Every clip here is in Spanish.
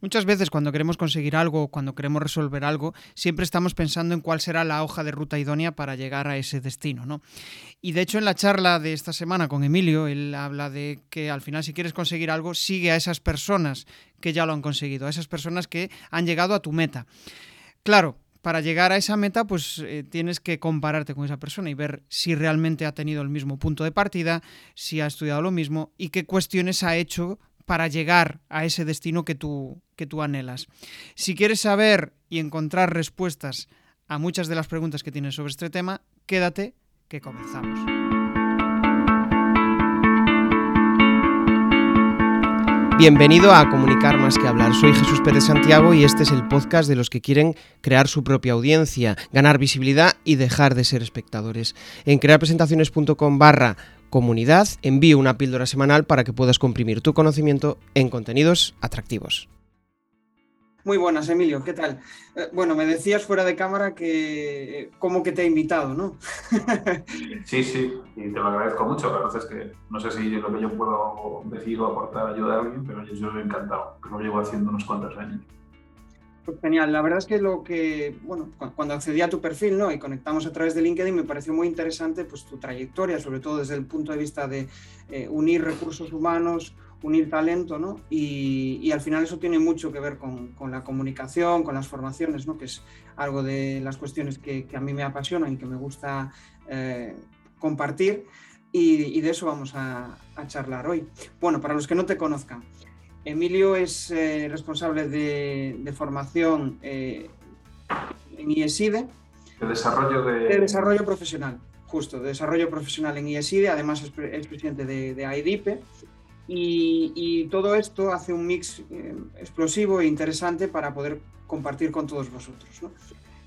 Muchas veces cuando queremos conseguir algo o cuando queremos resolver algo, siempre estamos pensando en cuál será la hoja de ruta idónea para llegar a ese destino, ¿no? Y de hecho en la charla de esta semana con Emilio, él habla de que al final si quieres conseguir algo, sigue a esas personas que ya lo han conseguido, a esas personas que han llegado a tu meta. Claro, para llegar a esa meta, pues eh, tienes que compararte con esa persona y ver si realmente ha tenido el mismo punto de partida, si ha estudiado lo mismo y qué cuestiones ha hecho para llegar a ese destino que tú, que tú anhelas. Si quieres saber y encontrar respuestas a muchas de las preguntas que tienes sobre este tema, quédate que comenzamos. Bienvenido a Comunicar más que hablar. Soy Jesús Pérez Santiago y este es el podcast de los que quieren crear su propia audiencia, ganar visibilidad y dejar de ser espectadores. En crearpresentaciones.com barra comunidad, envío una píldora semanal para que puedas comprimir tu conocimiento en contenidos atractivos. Muy buenas, Emilio, ¿qué tal? Eh, bueno, me decías fuera de cámara que eh, como que te he invitado, ¿no? sí, sí, y te lo agradezco mucho. La verdad es que no sé si lo que yo puedo decir o aportar ayuda a alguien, pero yo, yo he encantado, que lo llevo haciendo unos cuantos años. Pues genial, la verdad es que lo que, bueno, cuando accedí a tu perfil ¿no? y conectamos a través de LinkedIn me pareció muy interesante pues, tu trayectoria, sobre todo desde el punto de vista de eh, unir recursos humanos, unir talento, ¿no? Y, al final eso tiene mucho que ver con, la comunicación, con las formaciones, ¿no? Que es algo de las cuestiones que, a mí me apasionan y que me gusta eh, compartir. Y, de eso vamos a, a charlar hoy. Bueno, para los que no te conozcan, Emilio es eh, responsable de, formación eh, en IESIDE. De desarrollo de... desarrollo profesional, justo, de desarrollo profesional en IESIDE, además es, presidente de, de AIDIPE. Y, todo esto hace un mix eh, explosivo e interesante para poder compartir con todos vosotros.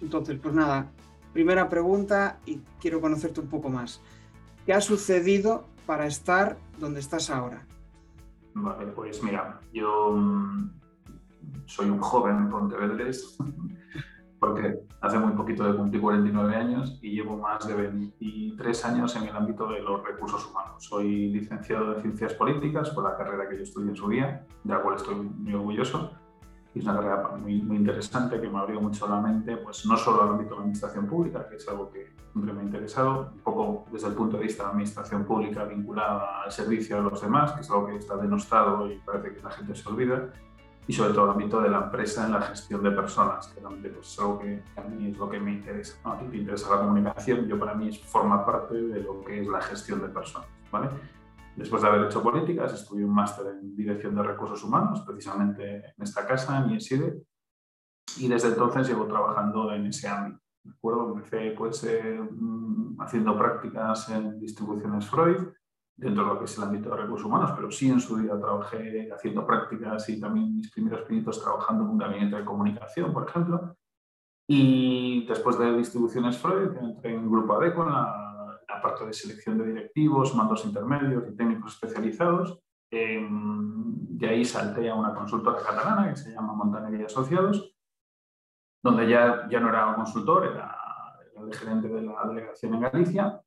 Entonces, pues nada, primera pregunta y quiero conocerte un poco más. ¿Qué ha sucedido para estar donde estás ahora? Vale, pues mira, yo mm, soy un joven pontevedrés porque hace muy poquito de cumplir 49 años y llevo más de 23 años en el ámbito de los recursos humanos. Soy licenciado en Ciencias Políticas por la carrera que yo estudié en su día, de la cual estoy muy orgulloso es una carrera muy, muy interesante que me abrió mucho la mente, pues no solo al ámbito de la administración pública, que es algo que siempre me ha interesado, un poco desde el punto de vista de la administración pública vinculada al servicio a los demás, que es algo que está denostado y parece que la gente se olvida, y sobre todo el ámbito de la empresa en la gestión de personas, que realmente pues, es algo que a mí es lo que me interesa. A ti te interesa la comunicación, yo para mí es, forma parte de lo que es la gestión de personas. ¿vale? Después de haber hecho políticas, estudié un máster en Dirección de Recursos Humanos, precisamente en esta casa, en IESIDE, y desde entonces llevo trabajando en ese ámbito. ¿de acuerdo? Empecé pues, eh, mm, haciendo prácticas en distribuciones Freud, dentro de lo que es el ámbito de recursos humanos, pero sí en su día trabajé haciendo prácticas y también mis primeros pinitos trabajando en un gabinete de comunicación, por ejemplo. Y después de distribuciones Freud, entré en Grupo ADECO, en la parte de selección de directivos, mandos intermedios y técnicos especializados. de ahí salté a una consultora catalana que se llama Montaner y Asociados, donde ya, ya no era consultor, era, el gerente de la delegación en Galicia.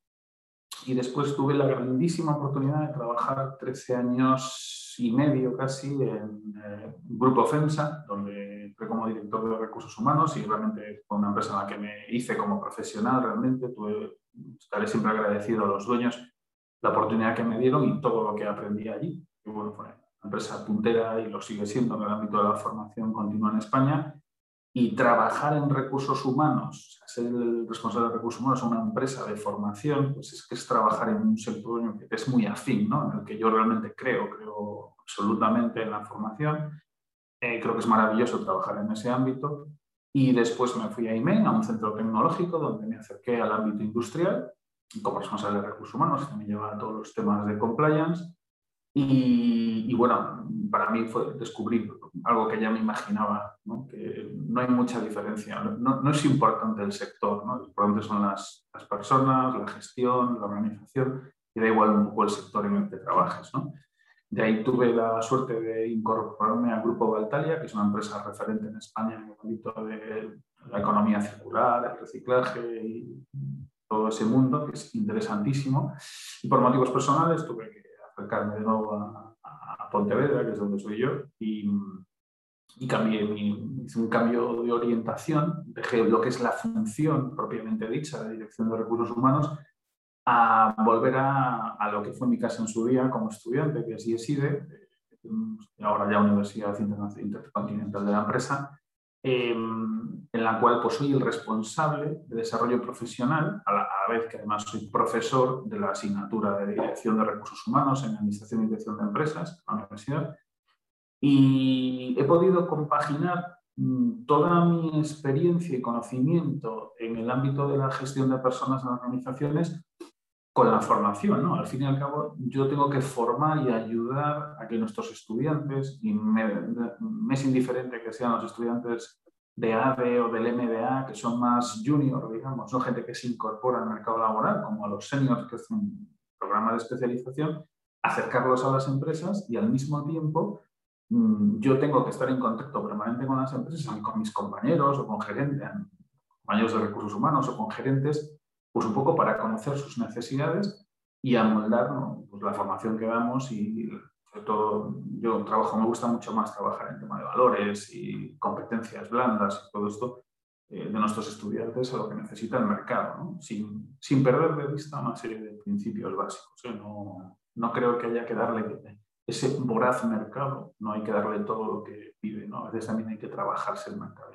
Y después tuve la grandísima oportunidad de trabajar 13 años y medio casi en eh, Grupo FEMSA, donde fui como director de recursos humanos y realmente fue una empresa en la que me hice como profesional realmente. Tuve estaré siempre agradecido a los dueños la oportunidad que me dieron y todo lo que aprendí allí. Y bueno, fue una empresa puntera y lo sigue siendo en el ámbito de la formación continua en España. Y trabajar en recursos humanos, ser el responsable de recursos humanos en una empresa de formación, pues es que es trabajar en un sector que es muy afín, ¿no? en el que yo realmente creo, creo absolutamente en la formación. Eh, creo que es maravilloso trabajar en ese ámbito y después me fui a IMEN, a un centro tecnológico, donde me acerqué al ámbito industrial, como responsable de recursos humanos, que me lleva a todos los temas de compliance. Y, bueno, para mí fue descubrir algo que ya me imaginaba, que no hay mucha diferencia, no, no es importante el sector, ¿no? importante son las, las, personas, la gestión, la organización, y da igual un poco el sector en el que trabajes. ¿no? De ahí tuve la suerte de incorporarme al Grupo Valtalia, que es una empresa referente en España en el ámbito de la economía circular, el reciclaje y todo ese mundo, que es interesantísimo. Y por motivos personales tuve que acercarme de nuevo a, Pontevedra, que es donde soy yo, y, y hice un cambio de orientación, dejé lo que es la función propiamente dicha de dirección de recursos humanos a volver a, lo que fue mi casa en su día como estudiante, que es IESIDE, ahora ya Universidad Intercontinental de la Empresa, em, en la cual pues, soy el responsable de desarrollo profesional, a la, vez que además soy profesor de la asignatura de Dirección de Recursos Humanos en Administración y Dirección de Empresas, en la universidad, y he podido compaginar mm, toda mi experiencia y conocimiento en el ámbito de la gestión de personas en organizaciones con la formación. ¿no? Al fin y al cabo, yo tengo que formar y ayudar a que nuestros estudiantes, y me, es indiferente que sean los estudiantes de ADE o del MBA, que son más junior, digamos, no gente que se incorpora al mercado laboral, como a los seniors, que es un programa de especialización, acercarlos a las empresas y al mismo tiempo yo tengo que estar en contacto permanente con las empresas, con mis compañeros o con gerentes, compañeros de recursos humanos o con gerentes, pues un poco para conocer sus necesidades y amoldar pues la formación que damos y sobre todo yo trabajo, me gusta mucho más trabajar en tema de valores y competencias blandas y todo esto eh, de nuestros estudiantes a lo que necesita el mercado, sin, sin, perder de vista una serie de principios básicos. ¿eh? No, no creo que haya que darle ese voraz mercado, no hay que darle todo lo que pide, ¿no? a veces también hay que trabajarse el mercado.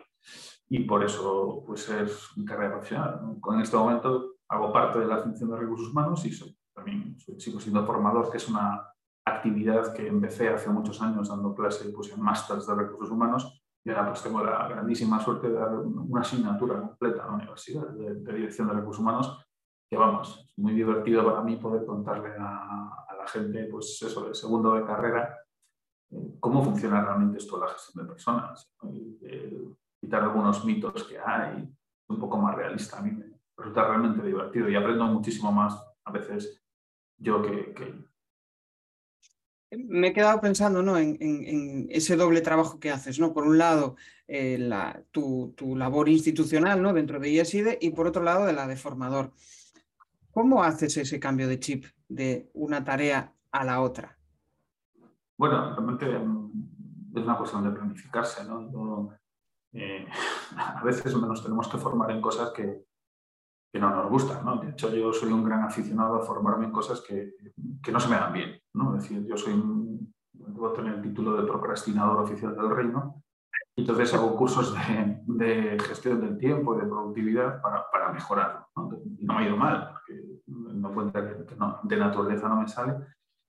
Y por eso pues es mi carrera profesional. En este momento hago parte de la función de recursos humanos y soy, también sigo siendo formador, que es una actividad que empecé hace muchos años dando clase pues, en másters de recursos humanos y ahora pues tengo la grandísima suerte de dar una asignatura completa a la universidad de, dirección de recursos humanos que vamos, es muy divertido para mí poder contarle a, la gente, pues eso, de segundo de carrera, eh, cómo funciona realmente esto de la gestión de personas, quitar algunos mitos que hay, un poco más realista. A mí me resulta realmente divertido y aprendo muchísimo más a veces yo que, que me he quedado pensando ¿no? en, ese doble trabajo que haces. ¿no? Por un lado, eh, la, tu, tu, labor institucional ¿no? dentro de IESIDE y por otro lado, de la de formador. ¿Cómo haces ese cambio de chip de una tarea a la otra? Bueno, realmente mm, es una cuestión de planificarse, ¿no? Eh, a veces nos tenemos que formar en cosas que, no nos gustan, ¿no? De hecho, yo soy un gran aficionado a formarme en cosas que, no se me dan bien, ¿no? Es decir, yo soy un, debo el título de procrastinador oficial del reino, entonces hago cursos de, gestión del tiempo y de productividad para, para mejorarlo. no me ha ido mal, cuenta que, de naturaleza no me sale,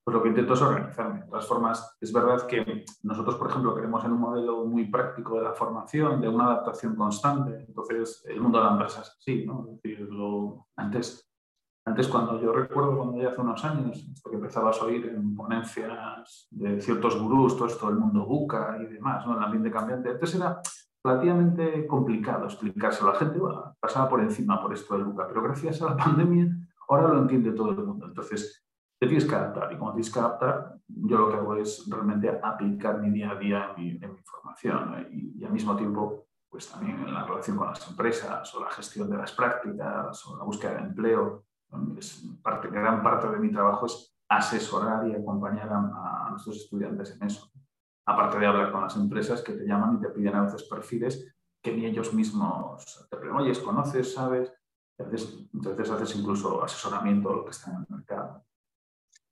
pues lo que intento es organizarme. De todas formas, es verdad que nosotros, por ejemplo, queremos en un modelo muy práctico de la formación, de una adaptación constante. Entonces, el mundo de la empresa es así, ¿no? Es decir, lo, antes, antes, cuando yo recuerdo cuando ya hace unos años, porque empezabas a oír en ponencias de ciertos gurús, todo esto del mundo buca y demás, ¿no? el ambiente cambiante, antes era relativamente complicado explicárselo. La gente pasaba por encima por esto del buca, pero gracias a la pandemia ahora lo entiende todo el mundo. Entonces, te tienes que adaptar y como tienes que adaptar, yo lo que hago es realmente aplicar mi día a día en mi, formación y, al mismo tiempo, pues también en la relación con las empresas o la gestión de las prácticas o la búsqueda de empleo. Es parte, gran parte de mi trabajo es asesorar y acompañar a, a nuestros estudiantes en eso aparte de hablar con las empresas que te llaman y te piden a veces perfiles que ni ellos mismos te preguntan, oye, ¿conoces, sabes? Entonces, haces incluso asesoramiento de lo que está en el mercado.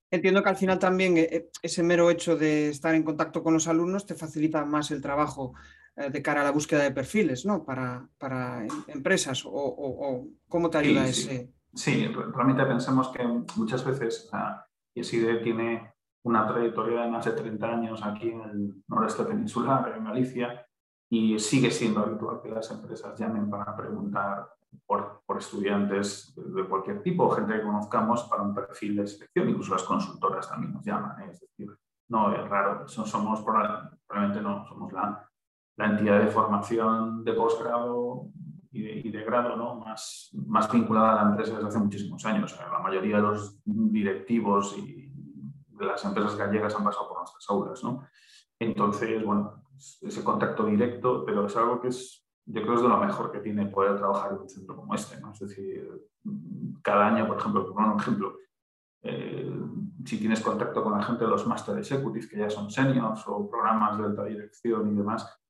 Entiendo que al final también eh, eh, ese mero hecho de estar en contacto con los alumnos te facilita más el trabajo eh, de cara a la búsqueda de perfiles, ¿no? Para, para em, empresas o, cómo te ayuda ese. Sí, realmente pensamos que muchas veces la IESIDE tiene una trayectoria de más de 30 años aquí en el noreste peninsular, en Galicia, y sigue siendo habitual que las empresas llamen para preguntar por, por, estudiantes de cualquier tipo, gente que conozcamos para un perfil de selección, incluso las consultoras también nos llaman, ¿eh? es decir, no es raro, somos probablemente no, somos la, entidad de formación de posgrado y de, de, grado ¿no? más, vinculada a la empresa desde hace muchísimos años. La mayoría de los directivos y las empresas gallegas han pasado por nuestras aulas, ¿no? Entonces, bueno, ese contacto directo, pero es algo que es, yo creo es de lo mejor que tiene poder trabajar en un centro como este, ¿no? Es decir, cada año, por ejemplo, por un ejemplo, eh, si tienes contacto con la gente de los Master Executives, que ya son seniors o programas de alta dirección y demás,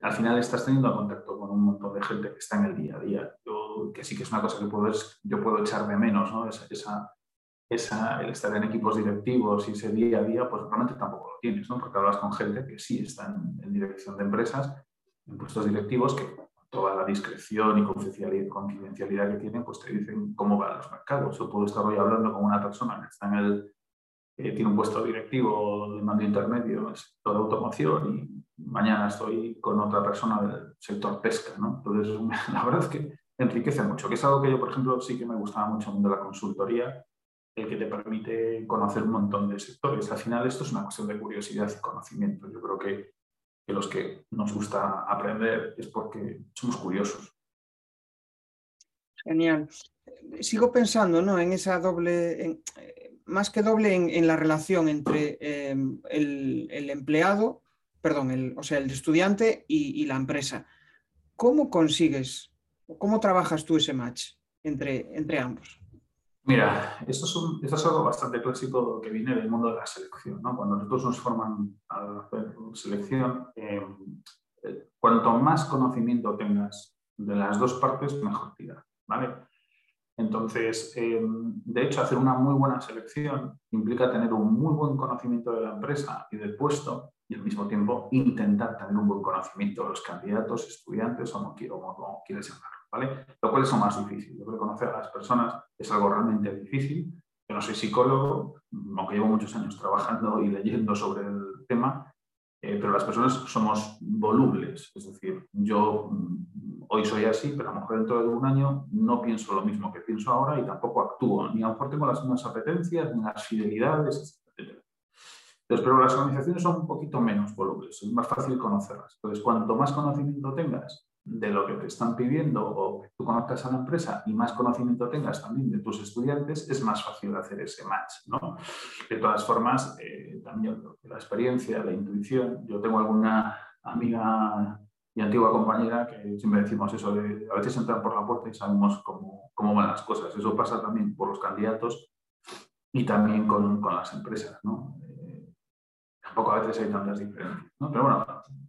al final estás teniendo contacto con un montón de gente que está en el día a día. Yo, que sí que es una cosa que puedo, yo puedo echar de menos, ¿no? Esa, esa, el estar en equipos directivos y ese día a día, pues realmente tampoco lo tienes, ¿no? Porque hablas con gente que sí está en, dirección de empresas, en puestos directivos, que toda la discreción y confidencialidad que tienen, pues te dicen cómo van los mercados. Yo puedo estar hoy hablando con una persona que está en el, tiene un puesto directivo de mando intermedio en el sector de automoción y mañana estoy con otra persona del sector pesca, ¿no? Entonces, la verdad es que enriquece mucho, que es algo que yo, por ejemplo, sí que me gustaba mucho de la consultoría, el que te permite conocer un montón de sectores. Al final esto es una cuestión de curiosidad y conocimiento. Yo creo que, que los que nos gusta aprender es porque somos curiosos. Genial. Sigo pensando ¿no? en esa doble, en, más que doble en, la relación entre em, el, empleado, perdón, el, o sea, el estudiante y, y la empresa. ¿Cómo consigues, cómo trabajas tú ese match entre, entre ambos? Mira, esto es, algo bastante clásico que viene del mundo de la selección. ¿no? Cuando nosotros nos forman a hacer selección, eh, eh, cuanto más conocimiento tengas de las dos partes, mejor tira. ¿vale? Entonces, eh, de hecho, hacer una muy buena selección implica tener un muy buen conocimiento de la empresa y del puesto y al mismo tiempo intentar tener un buen conocimiento de los candidatos, estudiantes o como quieres llamarlo. Lo cual es más difícil. Yo creo que conocer a las personas es algo realmente difícil. Yo no soy psicólogo, aunque llevo muchos años trabajando y leyendo sobre el tema, eh, pero las personas somos volubles. Es decir, yo mm, hoy soy así, pero a lo mejor dentro de un año no pienso lo mismo que pienso ahora y tampoco actúo. Ni a lo mejor tengo las mismas apetencias, ni las fidelidades, etc. Pero las organizaciones son un poquito menos volubles, es más fácil conocerlas. Entonces, cuanto más conocimiento tengas de lo que te están pidiendo o que tú conozcas a la empresa y más conocimiento tengas también de tus estudiantes, es más fácil hacer ese match. ¿no? De todas formas, eh, también la experiencia, la intuición, yo tengo alguna amiga y antigua compañera que siempre decimos eso de a veces entran por la puerta y sabemos cómo, cómo van las cosas. Eso pasa también por los candidatos y también con, con las empresas. ¿no? Tampoco a veces hay tantas diferencias. ¿no? Pero bueno,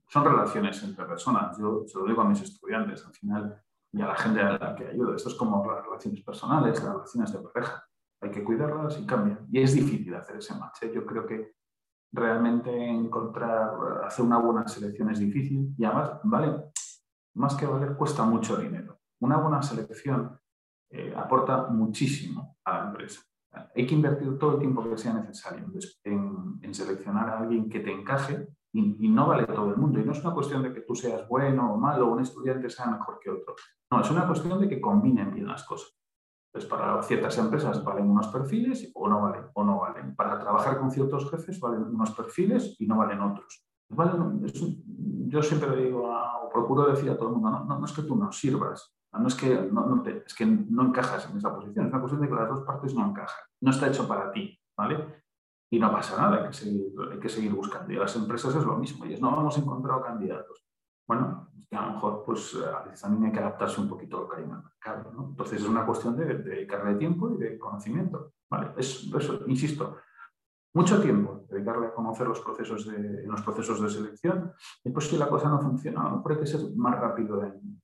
son relaciones entre personas. Yo se lo digo a mis estudiantes al final y a la gente a la que ayudo. Esto es como las relaciones personales, las relaciones de pareja. Hay que cuidarlas y cambian. Y es difícil hacer ese match. ¿eh? Yo creo que realmente encontrar, hacer una buena selección es difícil y además, vale, más que valer, cuesta mucho dinero. Una buena selección eh, aporta muchísimo a la empresa. Hay que invertir todo el tiempo que sea necesario en, seleccionar a alguien que te encaje y, no vale todo el mundo. Y no es una cuestión de que tú seas bueno o malo, o un estudiante sea mejor que otro. No, es una cuestión de que combinen bien las cosas. Pues para ciertas empresas valen unos perfiles o no valen, o no valen. Para trabajar con ciertos jefes valen unos perfiles y no valen otros. yo siempre digo, o procuro decir a todo el mundo, no, no, es que tú no sirvas, no es que no, es que no encajas en esa posición, es una cuestión de que las dos partes no encajan. No está hecho para ti, ¿vale? y no pasa nada, hay que seguir, buscando. Y a las empresas es lo mismo, y es no hemos encontrado candidatos. Bueno, a lo mejor pues a veces también hay que adaptarse un poquito a lo que hay en el mercado. ¿no? Entonces es una cuestión de, dedicarle tiempo y de conocimiento. ¿vale? Es, eso, insisto, mucho tiempo dedicarle a conocer los procesos de, los procesos de selección. Y pues si la cosa no funciona, a lo mejor hay que ser más rápido en,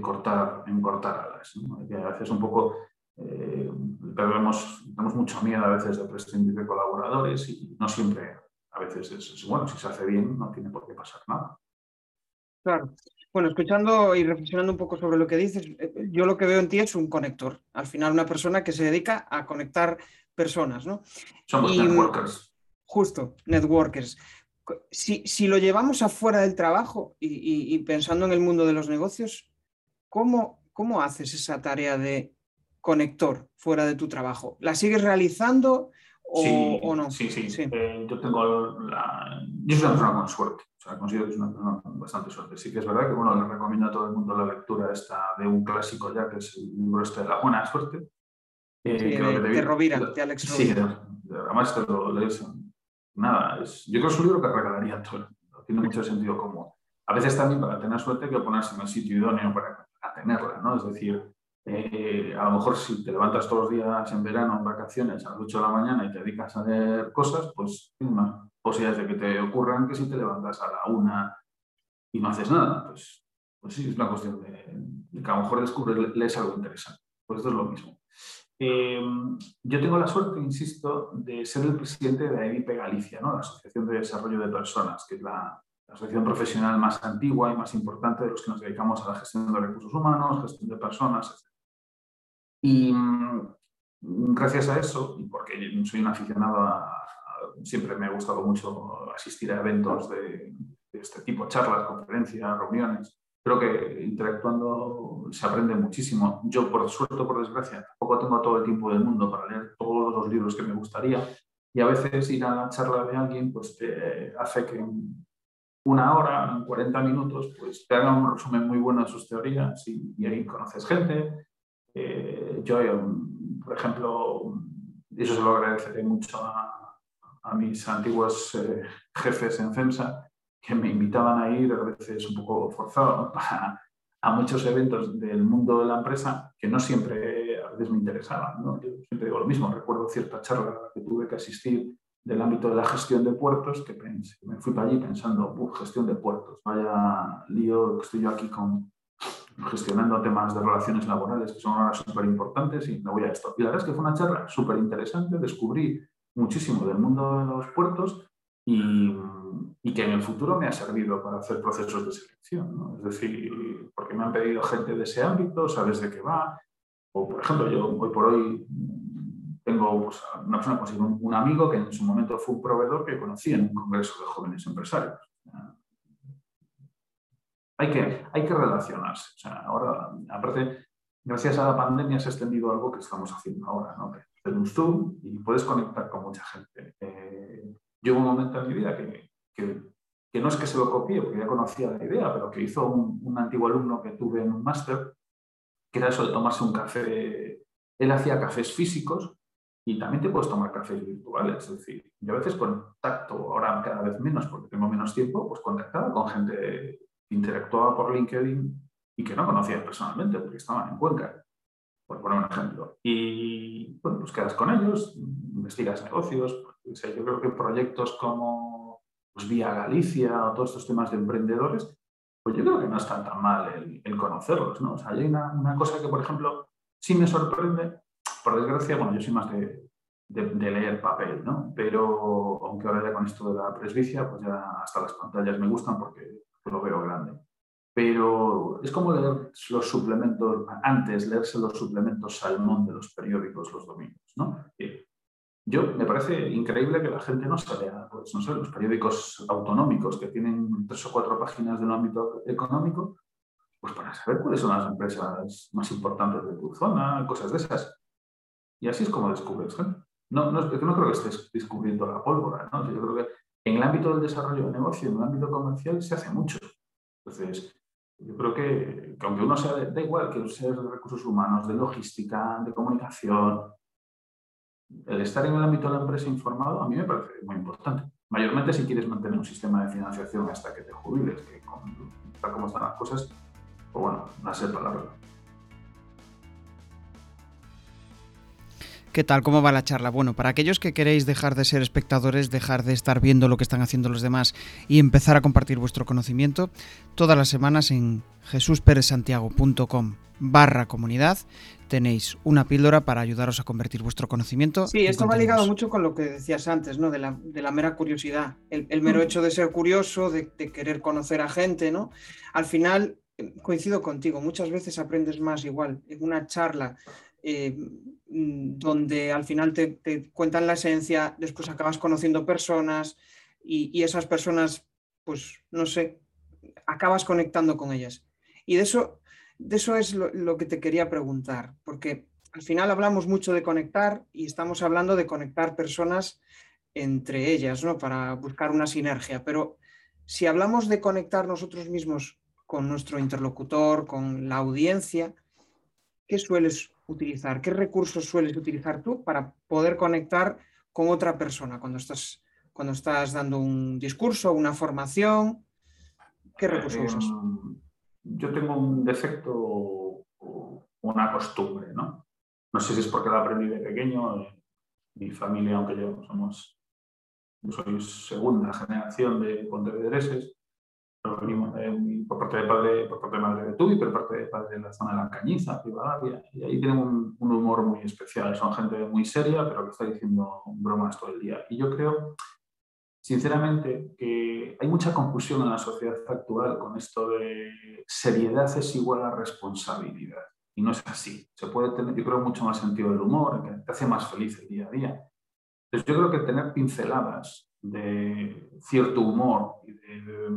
cortar, en cortar alas. ¿no? a veces un poco eh, tenemos mucho miedo a veces de prescindir de colaboradores y no siempre, a veces es, bueno, si se hace bien no tiene por qué pasar nada. Claro. Bueno, escuchando y reflexionando un poco sobre lo que dices, eh, yo lo que veo en ti es un conector. Al final, una persona que se dedica a conectar personas, ¿no? Somos networkers. Justo, networkers. Si, si, lo llevamos afuera del trabajo y, y, pensando en el mundo de los negocios, ¿cómo, ¿cómo haces esa tarea de conector fuera de tu trabajo? ¿La sigues realizando o, no? Sí, sí. Eh, yo tengo la... Yo soy una persona con suerte. O sea, considero que es una persona con bastante suerte. Sí que es verdad que, bueno, le recomiendo a todo el mundo la lectura esta de un clásico ya, que es el libro este de La Buena Suerte. Eh, sí, de, de, Rovira, de Alex Rovira. Sí, además te lo lees. Nada, es, yo creo que es un libro que regalaría a todo. Tiene mucho sentido común. A veces también para tener suerte hay que ponerse en el sitio idóneo para ¿no? Es decir, eh, a lo mejor si te levantas todos los días en verano, en vacaciones, a las 8 de la mañana y te dedicas a hacer cosas, pues tienes más posibilidades de que te ocurran que si te levantas a la una y no haces nada, pues, pues sí, es una cuestión de, que a lo mejor descubres, lees algo interesante. Pues esto es lo mismo. Em, yo tengo la suerte, insisto, de ser el presidente de AEDIP Galicia, ¿no? la Asociación de Desarrollo de Personas, que es la, asociación profesional más antigua y más importante de los que nos dedicamos a la gestión de recursos humanos, gestión de personas, etc. Y mm, gracias a eso, y porque soy un aficionado siempre me ha gustado mucho asistir a eventos de, este tipo, charlas, conferencias, reuniones, creo que interactuando se aprende muchísimo. Yo, por suerte por desgracia, tampoco tengo todo el tiempo del mundo para leer todos los libros que me gustaría. Y a veces ir a la charla de alguien pues, hace que una hora, en 40 minutos, pues te haga un resumen muy bueno de sus teorías y, ahí conoces gente. Eh, yo, por ejemplo, y eso se lo agradeceré mucho a, mis antiguos eh, jefes en FEMSA, que me invitaban a ir, a veces un poco forzado, a, muchos eventos del mundo de la empresa que no siempre a veces me interesaban. ¿no? Yo siempre digo lo mismo, recuerdo cierta charla que tuve que asistir del ámbito de la gestión de puertos, que pensé, me fui para allí pensando, gestión de puertos, vaya lío, estoy yo aquí con, gestionando temas de relaciones laborales que son ahora súper importantes y me voy a esto. Y la verdad es que fue una charla súper interesante, descubrí muchísimo del mundo de los puertos y, que en el futuro me ha servido para hacer procesos de selección. Es decir, porque me han pedido gente de ese ámbito, sabes de qué va. O, por ejemplo, yo hoy por hoy tengo una persona, pues, un, amigo que en su momento fue un proveedor que conocí en un congreso de jóvenes empresarios. Hay que, hay que relacionarse. Ahora, aparte, gracias a la pandemia se ha extendido algo que estamos haciendo ahora, ¿no? Hacer un Zoom y puedes conectar con mucha gente. Eh, yo un momento en mi vida que, que, no es que se lo copie, porque ya conocía la idea, pero que hizo un, un antiguo alumno que tuve en un máster, que era eso de tomarse un café. Él hacía cafés físicos y también te puedes tomar cafés virtuales. Es decir, yo a veces contacto, ahora cada vez menos porque tengo menos tiempo, pues contactaba con gente que interactuaba por LinkedIn y que no conocía personalmente porque estaban en Cuenca, por poner un ejemplo. Y bueno, pues quedas con ellos, investigas negocios. Pues, yo creo que proyectos como pues, Vía Galicia o todos estos temas de emprendedores, pues yo creo que no están tan mal el, conocerlos. ¿no? O sea, hay una, una cosa que, por ejemplo, sí me sorprende por desgracia, bueno, yo soy más de, leer papel, ¿no? Pero aunque ahora ya con esto de la presbicia, pues ya hasta las pantallas me gustan porque lo veo grande. Pero es como leer los suplementos, antes leerse los suplementos salmón de los periódicos los domingos, ¿no? Yo me parece increíble que la gente no se lea, pues no sé, los periódicos autonómicos que tienen tres o cuatro páginas de un ámbito económico, pues para saber cuáles son las empresas más importantes de tu zona, cosas de esas. Y así es como descubres gente. No, no, no creo que estés descubriendo la pólvora. ¿no? Yo creo que en el ámbito del desarrollo de negocio, en el ámbito comercial, se hace mucho. Entonces, yo creo que, aunque uno sea, de, da igual que sea de recursos humanos, de logística, de comunicación, el estar en el ámbito de la empresa informado a mí me parece muy importante. Mayormente si quieres mantener un sistema de financiación hasta que te jubiles, que tal como están las cosas, pues bueno, va a ser ¿Qué tal? ¿Cómo va la charla? Bueno, para aquellos que queréis dejar de ser espectadores, dejar de estar viendo lo que están haciendo los demás y empezar a compartir vuestro conocimiento, todas las semanas en jesusperezsantiago.com barra comunidad tenéis una píldora para ayudaros a convertir vuestro conocimiento. Sí, esto va ligado mucho con lo que decías antes, ¿no? De la, de la mera curiosidad. El, mero mm. hecho de ser curioso, de, querer conocer a gente, ¿no? Al final, eh, coincido contigo, muchas veces aprendes más igual en una charla eh, mm, donde al final te, cuentan la esencia, después acabas conociendo personas y, esas personas, pues no sé, acabas conectando con ellas. Y de eso, de eso es lo, que te quería preguntar, porque al final hablamos mucho de conectar y estamos hablando de conectar personas entre ellas, ¿no? Para buscar una sinergia. Pero si hablamos de conectar nosotros mismos con nuestro interlocutor, con la audiencia, ¿qué sueles utilizar? ¿Qué recursos sueles utilizar tú para poder conectar con otra persona cuando estás, cuando estás dando un discurso, una formación? ¿Qué recursos eh, usas? Yo tengo un defecto o una costumbre, ¿no? No sé si es porque la aprendí de pequeño. Eh, mi familia, aunque yo somos, yo soy segunda generación de pontevedreses, por parte de parte de madre de Tubi, por parte de padre de la zona de la Cañiza, Rivadavia, y ahí tienen un, un, humor muy especial. Son gente muy seria, pero que está diciendo bromas todo el día. Y yo creo, sinceramente, que hay mucha confusión en la sociedad actual con esto de seriedad es igual a responsabilidad. Y no es así. Se puede tener, yo creo, mucho más sentido del humor, que te hace más feliz el día a día. Entonces, yo creo que tener pinceladas de cierto humor y de,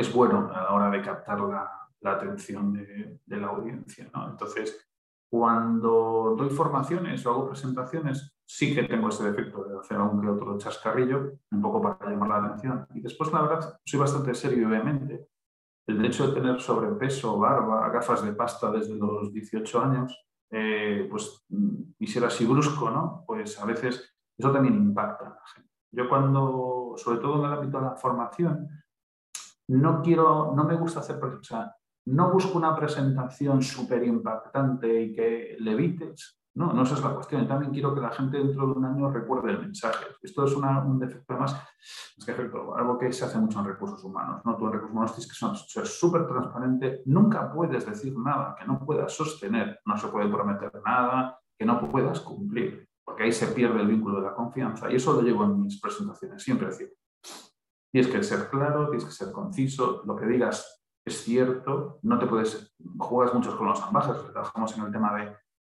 es bueno a la hora de captar la, atención de, la audiencia. Entonces, cuando doy formaciones o hago presentaciones, sí que tengo ese defecto de hacer algún que otro chascarrillo, un poco para llamar la atención. Y después, la verdad, soy bastante serio y obviamente. El hecho de tener sobrepeso, barba, gafas de pasta desde los 18 años, eh, pues, y ser así brusco, ¿no? Pues a veces eso también impacta Yo cuando, sobre todo en el ámbito de la formación, no quiero, no me gusta hacer, o sea, no busco una presentación súper impactante y que le evites. No, no esa es la cuestión. también quiero que la gente dentro de un año recuerde el mensaje. Esto es un defecto más, es que efecto, algo que se hace mucho en recursos humanos. ¿no? Tú en recursos humanos tienes que ser súper transparente. Nunca puedes decir nada que no puedas sostener. No se puede prometer nada que no puedas cumplir, porque ahí se pierde el vínculo de la confianza. Y eso lo llevo en mis presentaciones, siempre decir, Tienes que ser claro, tienes que ser conciso, lo que digas es cierto, no te puedes, juegas mucho con los ambajes, trabajamos en el tema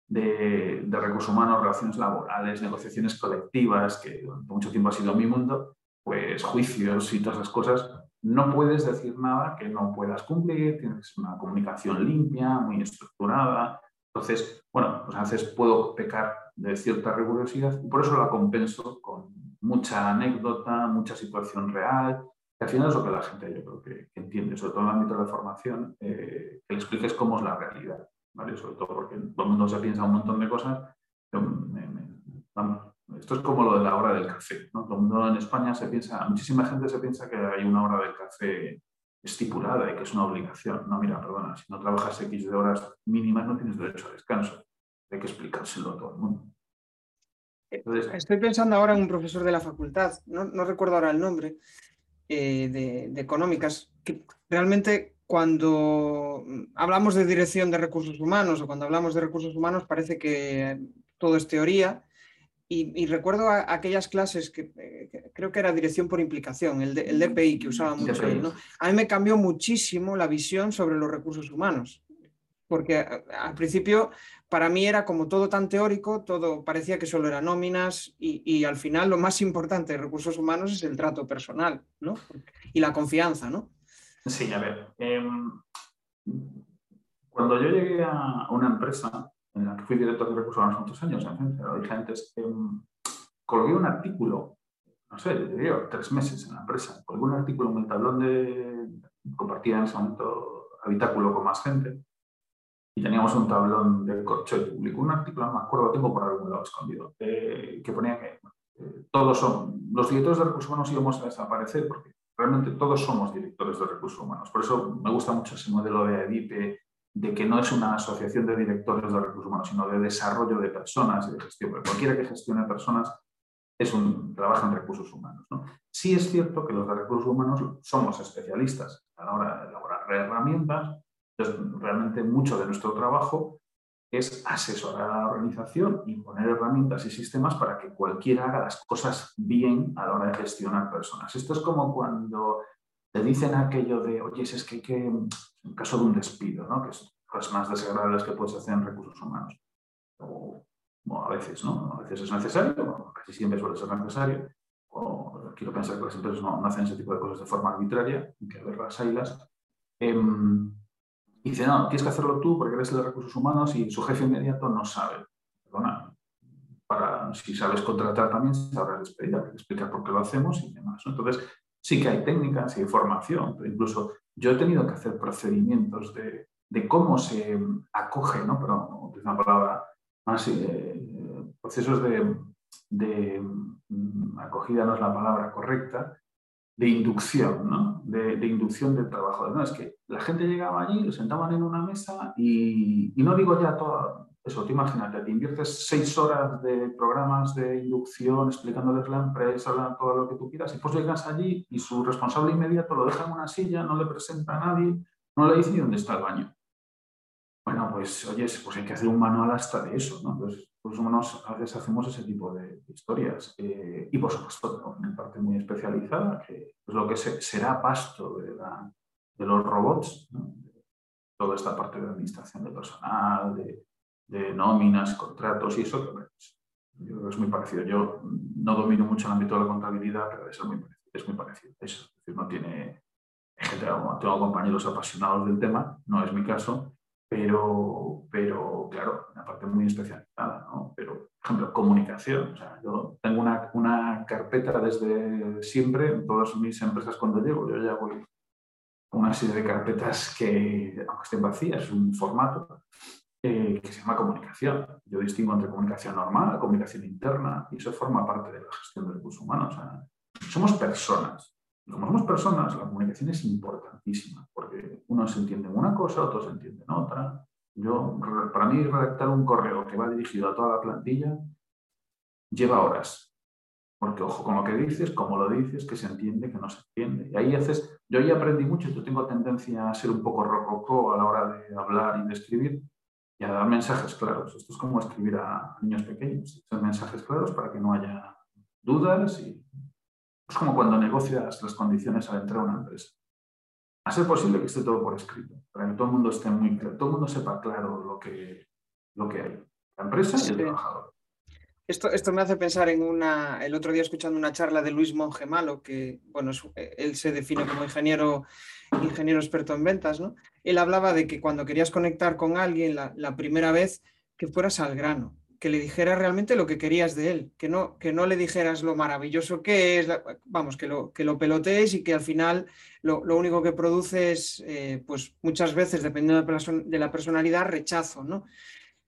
de, de, recursos humanos, relaciones laborales, negociaciones colectivas, que durante mucho tiempo ha sido mi mundo, pues juicios y todas esas cosas, no puedes decir nada que no puedas cumplir, tienes una comunicación limpia, muy estructurada. Entonces, bueno, pues a veces puedo pecar de cierta rigurosidad y por eso la compenso con mucha anécdota, mucha situación real, que al final es lo que la gente yo creo que, entiende, sobre todo en el ámbito de la formación, eh, que le expliques cómo es la realidad, ¿vale? Sobre todo porque todo el mundo se piensa un montón de cosas. esto es como lo de la hora del café, ¿no? Todo el mundo en España se piensa, muchísima gente se piensa que hay una hora del café estipulada y que es una obligación. No, mira, perdona, si no trabajas X de horas mínimas no tienes derecho a descanso. Hay que explicárselo a todo el mundo. Estoy pensando ahora en un profesor de la facultad, no, recuerdo ahora el nombre, eh, de, económicas, que realmente cuando hablamos de dirección de recursos humanos o cuando hablamos de recursos humanos parece que todo es teoría. Y, recuerdo aquellas clases que, creo que era dirección por implicación, el, el DPI que usaba mucho él. A mí me cambió muchísimo la visión sobre los recursos humanos porque al principio para mí era como todo tan teórico, todo parecía que solo eran nóminas y, al final lo más importante de recursos humanos es el trato personal ¿no? y la confianza, ¿no? Sí, a ver. Em, cuando yo llegué a una empresa en la que fui director de recursos humanos muchos años, dije antes, eh, colgué un artículo, no sé, diría tres meses en la empresa, colgué un artículo en el tablón de, compartía en ese momento habitáculo con más gente, y teníamos un tablón de corcho y publicó un artículo, no me acuerdo, tengo por algún lado escondido, eh, que ponía que eh, todos son, los directores de recursos humanos íbamos a desaparecer porque realmente todos somos directores de recursos humanos. Por eso me gusta mucho ese modelo de ADIPE, de que no es una asociación de directores de recursos humanos, sino de desarrollo de personas y de gestión. Porque cualquiera que gestione personas es un trabajo en recursos humanos. ¿no? Sí es cierto que los de recursos humanos somos especialistas a la hora de elaborar herramientas, entonces, realmente mucho de nuestro trabajo es asesorar a la organización y poner herramientas y sistemas para que cualquiera haga las cosas bien a la hora de gestionar personas. Esto es como cuando te dicen aquello de, oye, es que hay que, en caso de un despido, ¿no? que es las más desagradables que puedes hacer en recursos humanos. O, a veces, ¿no? A veces es necesario, casi siempre suele ser necesario. O quiero pensar que las empresas no, hacen ese tipo de cosas de forma arbitraria, que a ver las ailas. Y dice, no, tienes que hacerlo tú porque eres el de recursos humanos y su jefe inmediato no sabe. Perdona, para, si sabes contratar también sabrás despedir, explicar por qué lo hacemos y demás. Entonces, sí que hay técnicas y formación, pero incluso yo he tenido que hacer procedimientos de, de cómo se acoge, ¿no? pero es una palabra más, eh, procesos de, de, mm, acogida no es la palabra correcta, de inducción, ¿no? De, inducción del trabajo. Es que la gente llegaba allí, lo sentaban en una mesa y, no digo ya toda, eso, te imagínate, te inviertes seis horas de programas de inducción explicándoles la empresa, todo lo que tú quieras, y pues llegas allí y su responsable inmediato lo deja en una silla, no le presenta a nadie, no le dice ni dónde está el baño. Bueno, pues oye, pues hay que hacer un manual hasta de eso, ¿no? Entonces, pues humanos a veces hacemos ese tipo de historias. Eh, y por supuesto, una parte muy especializada, que es lo que será pasto de, los robots, toda esta parte de administración de personal, de, nóminas, contratos y eso, que pues, yo creo que es muy parecido. Yo no domino mucho el ámbito de la contabilidad, pero es muy parecido. Es muy parecido. Eso. Es decir, no tiene. Gente, tengo compañeros apasionados del tema, no es mi caso, pero, pero claro, una parte muy especializada, ¿no? Pero, por ejemplo, comunicación. O sea, yo tengo una, una, carpeta desde siempre en todas mis empresas cuando llego. Yo ya voy una serie de carpetas que, aunque estén vacías, es un formato eh, que se llama comunicación. Yo distingo entre comunicación normal, comunicación interna, y eso forma parte de la gestión del recursos humanos. O sea, somos personas, como somos personas, la comunicación es importantísima, porque uno se entiende en una cosa, otro se entiende en otra. Yo, para mí, redactar un correo que va dirigido a toda la plantilla lleva horas. Porque, ojo, con lo que dices, cómo lo dices, que se entiende, que no se entiende. Y ahí haces, yo ya aprendí mucho, yo tengo tendencia a ser un poco rococó a la hora de hablar y de escribir y a dar mensajes claros. Esto es como escribir a niños pequeños, hacer mensajes claros para que no haya dudas y es como cuando negocias las condiciones al entrar a una empresa. A ser posible que esté todo por escrito, para que todo el mundo esté muy claro, todo el mundo sepa claro lo que, lo que hay. La empresa y el trabajador. Esto, esto, me hace pensar en una, el otro día escuchando una charla de Luis Monge Malo, que bueno, él se define como ingeniero, ingeniero experto en ventas, ¿no? Él hablaba de que cuando querías conectar con alguien la, la primera vez, que fueras al grano, que le dijeras realmente lo que querías de él, que no, que no le dijeras lo maravilloso que es, vamos, que lo, que lo pelotees y que al final lo, único que produce es, eh, pues muchas veces, dependiendo de la personalidad, rechazo, ¿no?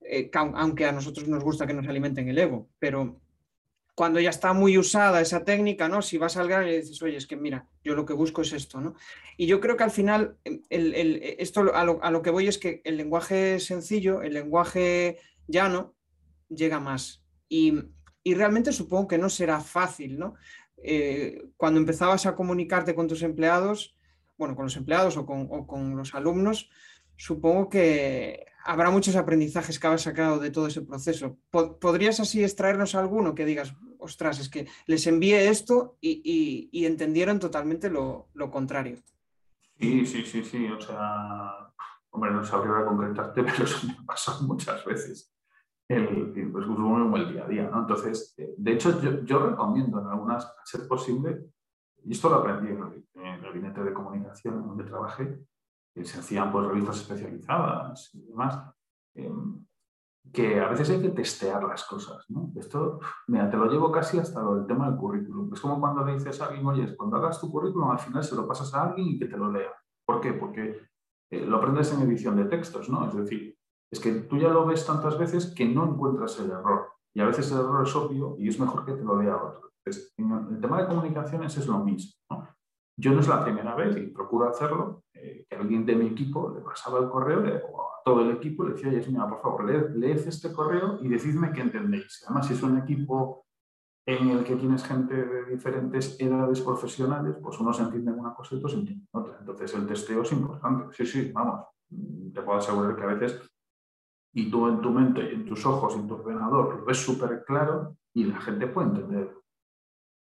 Eh, aunque a nosotros nos gusta que nos alimenten el ego, pero cuando ya está muy usada esa técnica, ¿no? Si vas al grano y dices, oye, es que mira, yo lo que busco es esto, ¿no? Y yo creo que al final, el, esto a lo, a lo que voy es que el lenguaje sencillo, el lenguaje llano, llega más. Y, realmente supongo que no será fácil, ¿no? Eh, cuando empezabas a comunicarte con tus empleados, bueno, con los empleados o con, los alumnos, supongo que habrá muchos aprendizajes que habrás sacado de todo ese proceso. ¿Podrías así extraernos alguno que digas, ostras, es que les envié esto y, entendieron totalmente lo, contrario? Sí, sí, sí, sí. O sea, hombre, no sabría concretarte, pero eso me ha pasado muchas veces el, pues, el día a día. ¿no? Entonces, eh, de hecho, yo, recomiendo en algunas, a ser posible, y esto lo aprendí en el, gabinete de comunicación donde trabajé, que se hacían pues, revistas especializadas y demás, em, que a veces hay que testear las cosas. ¿no? Esto, mira, te lo llevo casi hasta lo del tema del currículum. Es como cuando le dices a alguien, oye, cuando hagas tu currículum, al final se lo pasas a alguien y que te lo lea. ¿Por qué? Porque eh, lo aprendes en edición de textos, ¿no? Es decir, es que tú ya lo ves tantas veces que no encuentras el error. Y a veces el error es obvio y es mejor que te lo lea otro. en el tema de comunicaciones es lo mismo. Yo no es la primera vez y procuro hacerlo, eh, que alguien de mi equipo le pasaba el correo o a todo el equipo le decía, oye, señora, por favor, leed, este correo y decidme qué entendéis. Además, si es un equipo en el que tienes gente de diferentes edades profesionales, pues uno se entiende en una cosa y otro se entiende en otra. Entonces, el testeo es importante. Sí, sí, vamos. Te puedo asegurar que a veces y tú en tu mente y en tus ojos y en tu ordenador lo ves súper claro y la gente puede entender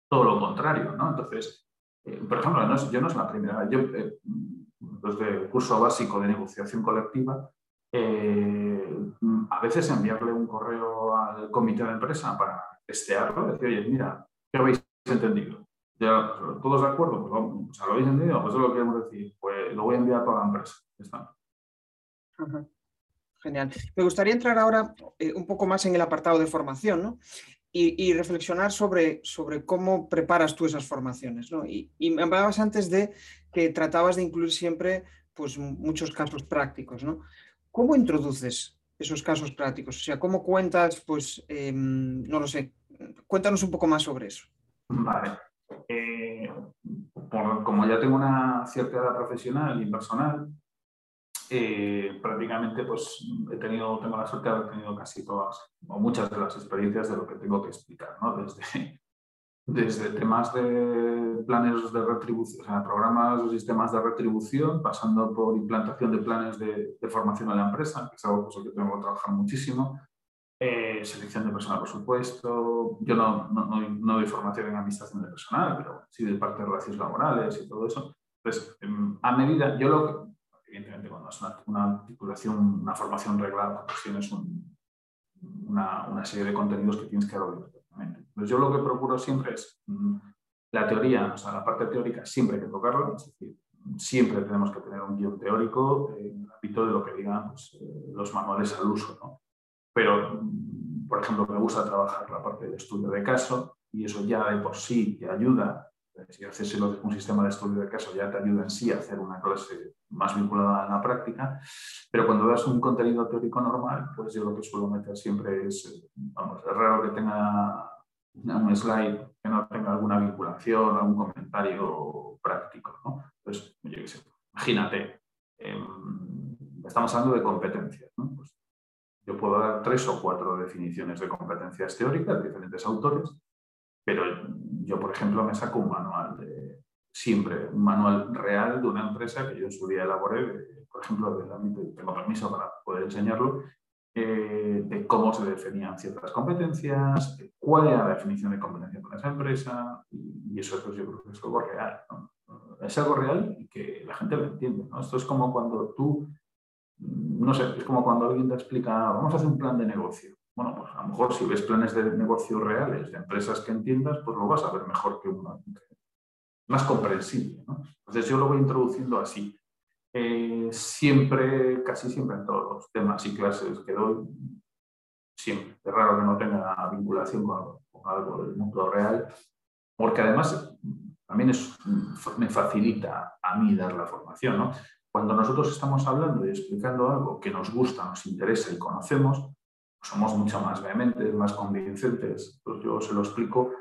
todo lo contrario, ¿no? Entonces, eh, por ejemplo, yo no es la primera yo eh, desde el curso básico de negociación colectiva, eh, a veces enviarle un correo al comité de empresa para testearlo, decir, oye, mira, ¿qué habéis entendido? ¿Ya, ¿Todos de acuerdo? Pues, sea, ¿Lo habéis entendido? Pues eso lo queremos decir. Pues lo voy a enviar a toda la empresa. está. Genial. Me gustaría entrar ahora eh, un poco más en el apartado de formación ¿no? y, reflexionar sobre, sobre cómo preparas tú esas formaciones. ¿no? Y, me hablabas antes de que tratabas de incluir siempre pues, muchos casos prácticos. ¿no? ¿Cómo introduces esos casos prácticos? O sea, ¿cómo cuentas? Pues, em, no lo sé. Cuéntanos un poco más sobre eso. Vale. Eh, como ya tengo una cierta edad profesional y personal, eh, prácticamente pues he tenido, tengo la suerte de haber tenido casi todas o muchas de las experiencias de lo que tengo que explicar, ¿no? Desde, desde temas de planes de retribución, o sea, programas o sistemas de retribución, pasando por implantación de planes de, formación en la empresa, que es algo lo que tengo que trabajar muchísimo, eh, selección de personal, por supuesto. Yo no, no, no, doy formación en administración de personal, pero sí de parte de relaciones laborales y todo eso. Entonces, em, a medida, yo lo evidentemente cuando es una, articulación, una formación reglada, tienes una, una, serie de contenidos que tienes que abrir Entonces yo lo que procuro siempre es mm, la teoría, o sea, la parte teórica siempre hay que tocarla, es decir, siempre tenemos que tener un guion teórico en el ámbito de lo que digan pues, eh, los manuales al uso. Pero, mm, por ejemplo, me gusta trabajar la parte de estudio de caso y eso ya de por sí te ayuda si haces un sistema de estudio de caso ya te ayuda en sí a hacer una clase más vinculada a la práctica, pero cuando das un contenido teórico normal, pues yo lo que suelo meter siempre es, vamos, es raro que tenga un slide que no tenga alguna vinculación, algún comentario práctico, ¿no? Entonces, imagínate, em, estamos hablando de competencias. Pues yo puedo dar tres o cuatro definiciones de competencias teóricas de diferentes autores, pero yo, por ejemplo, me saco un manual de, siempre, un manual real de una empresa que yo en su día elaboré, por ejemplo, del ámbito, tengo permiso para poder enseñarlo, eh, de cómo se definían ciertas competencias, cuál era la definición de competencia para esa empresa, y, eso pues, yo creo que es algo real. Es algo real y que la gente lo entiende. Esto es como cuando tú, no sé, es como cuando alguien te explica, vamos a hacer un plan de negocio. Bueno, pues a lo mejor si ves planes de negocio reales de empresas que entiendas, pues lo vas a ver mejor que uno. Más comprensible. Entonces yo lo voy introduciendo así. Eh, siempre, casi siempre en todos los temas y clases que doy, siempre. Es raro que no tenga vinculación con, algo del mundo real, porque además también me facilita a mí dar la formación. Cuando nosotros estamos hablando y explicando algo que nos gusta, nos interesa y conocemos, somos mucho más vehementes, más convincentes. Pues yo se lo explico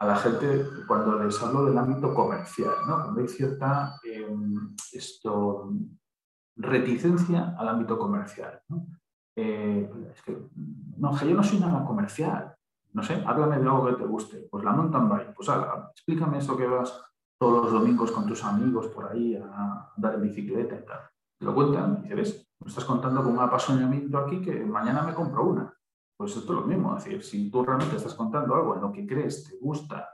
a la gente cuando les hablo del ámbito comercial, ¿no? cuando hay cierta em, esto, reticencia al ámbito comercial. ¿no? Eh, es que, no, yo no soy nada comercial. No sé, háblame de algo que te guste. Pues la mountain bike, pues explícame eso que vas todos los domingos con tus amigos por ahí a andar en bicicleta y tal. Te lo cuentan y dices, me estás contando con un apasionamiento aquí que mañana me compro una. Pues esto es lo mismo, es decir, si tú realmente estás contando algo en lo que crees, te gusta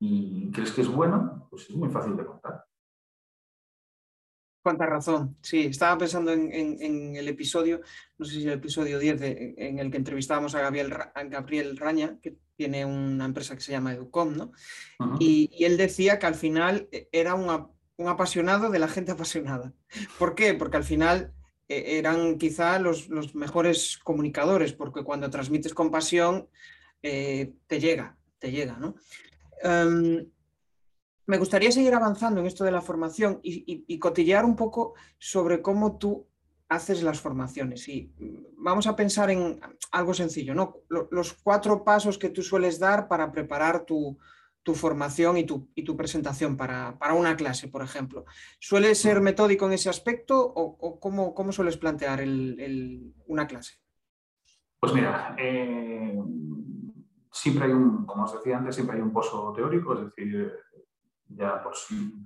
y crees que es bueno, pues es muy fácil de contar. Cuánta razón. Sí, estaba pensando en, el episodio, no sé si el episodio 10, en el que entrevistábamos a Gabriel, Gabriel Raña, que tiene una empresa que se llama Educom, ¿no? y, y, él decía que al final era un apasionado de la gente apasionada. ¿Por qué? Porque al final e-, eran quizá los, mejores comunicadores, porque cuando transmites con pasión, eh, te llega, te llega, ¿no? Em, me gustaría seguir avanzando en esto de la formación y, cotillear un poco sobre cómo tú haces las formaciones. Y vamos a pensar en algo sencillo, ¿no? Los cuatro pasos que tú sueles dar para preparar tu, tu formación y tu, y tu presentación para, una clase, por ejemplo. ¿Suele ser metódico en ese aspecto o, cómo, cómo, sueles plantear una clase? Pues mira, eh, siempre hay un, como os decía antes, siempre hay un pozo teórico, es decir, ya por,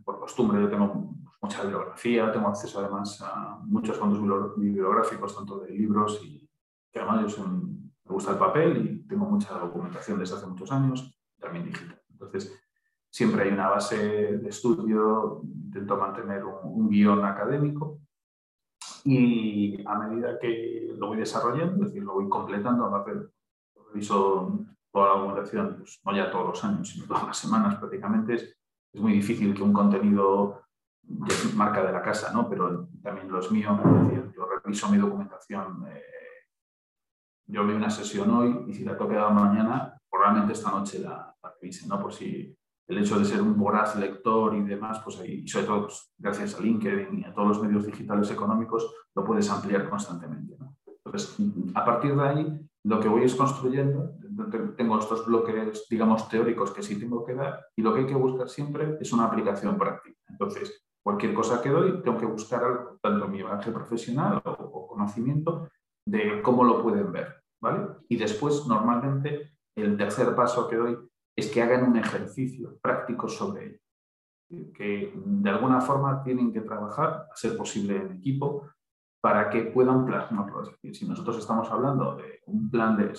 por costumbre yo tengo mucha bibliografía, tengo acceso además a muchos fondos bibliográficos, tanto de libros y que además yo me gusta el papel y tengo mucha documentación desde hace muchos años, también digital. Entonces, siempre hay una base de estudio, intento mantener un, guion académico y a medida que lo voy desarrollando, es decir, lo voy completando, reviso toda la documentación, pues, no ya todos los años, sino todas las semanas prácticamente, es, muy difícil que un contenido de marca de la casa, ¿no? pero también los míos, es decir, yo reviso mi documentación, eh, yo veo una sesión hoy y si la toca mañana, probablemente esta noche la, ¿no? Por si el hecho de ser un voraz lector y demás, pues ahí, y sobre todo pues, gracias a LinkedIn y a todos los medios digitales económicos, lo puedes ampliar constantemente. Entonces, a partir de ahí, lo que voy es construyendo, tengo estos bloques, digamos, teóricos que sí tengo que dar, y lo que hay que buscar siempre es una aplicación práctica. Entonces, Cualquier cosa que doy, tengo que buscar algo, tanto mi bagaje profesional o, conocimiento de cómo lo pueden ver. ¿vale? Y después, normalmente, el tercer paso que doy es que hagan un ejercicio práctico sobre ello. Que de alguna forma tienen que trabajar, a ser posible en equipo, para que puedan plasmarlo. Es decir, si nosotros estamos hablando de un plan de,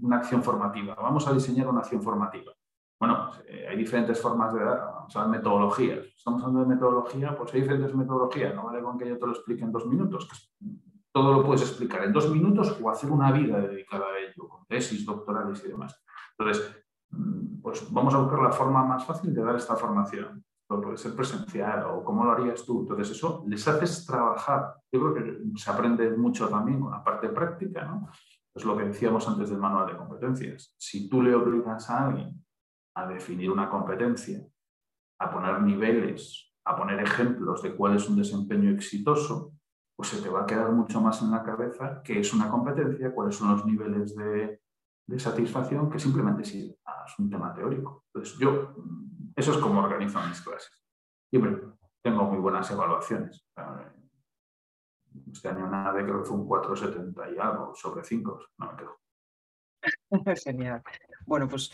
una acción formativa, vamos a diseñar una acción formativa. Bueno, pues, eh, hay diferentes formas de dar, vamos a dar metodologías. Estamos hablando de metodología, pues hay diferentes metodologías, no vale con que yo te lo explique en dos minutos, todo lo puedes explicar en dos minutos o hacer una vida dedicada a ello, con tesis, doctorales y demás. Entonces, mm, pues vamos a buscar la forma más fácil de dar esta formación puede ser presencial o cómo lo harías tú. Entonces, eso les haces trabajar. Yo creo que se aprende mucho también con la parte práctica, ¿no? Es lo que decíamos antes del manual de competencias. Si tú le obligas a alguien a definir una competencia, a poner niveles, a poner ejemplos de cuál es un desempeño exitoso, pues se te va a quedar mucho más en la cabeza qué es una competencia, cuáles son los niveles de, satisfacción, que simplemente si es un tema teórico. Entonces, yo eso es como organizo mis clases. Y tengo muy buenas evaluaciones. Este año nada de creo que fue un 4,70 y algo sobre 5, no me quedo. Genial. Bueno, pues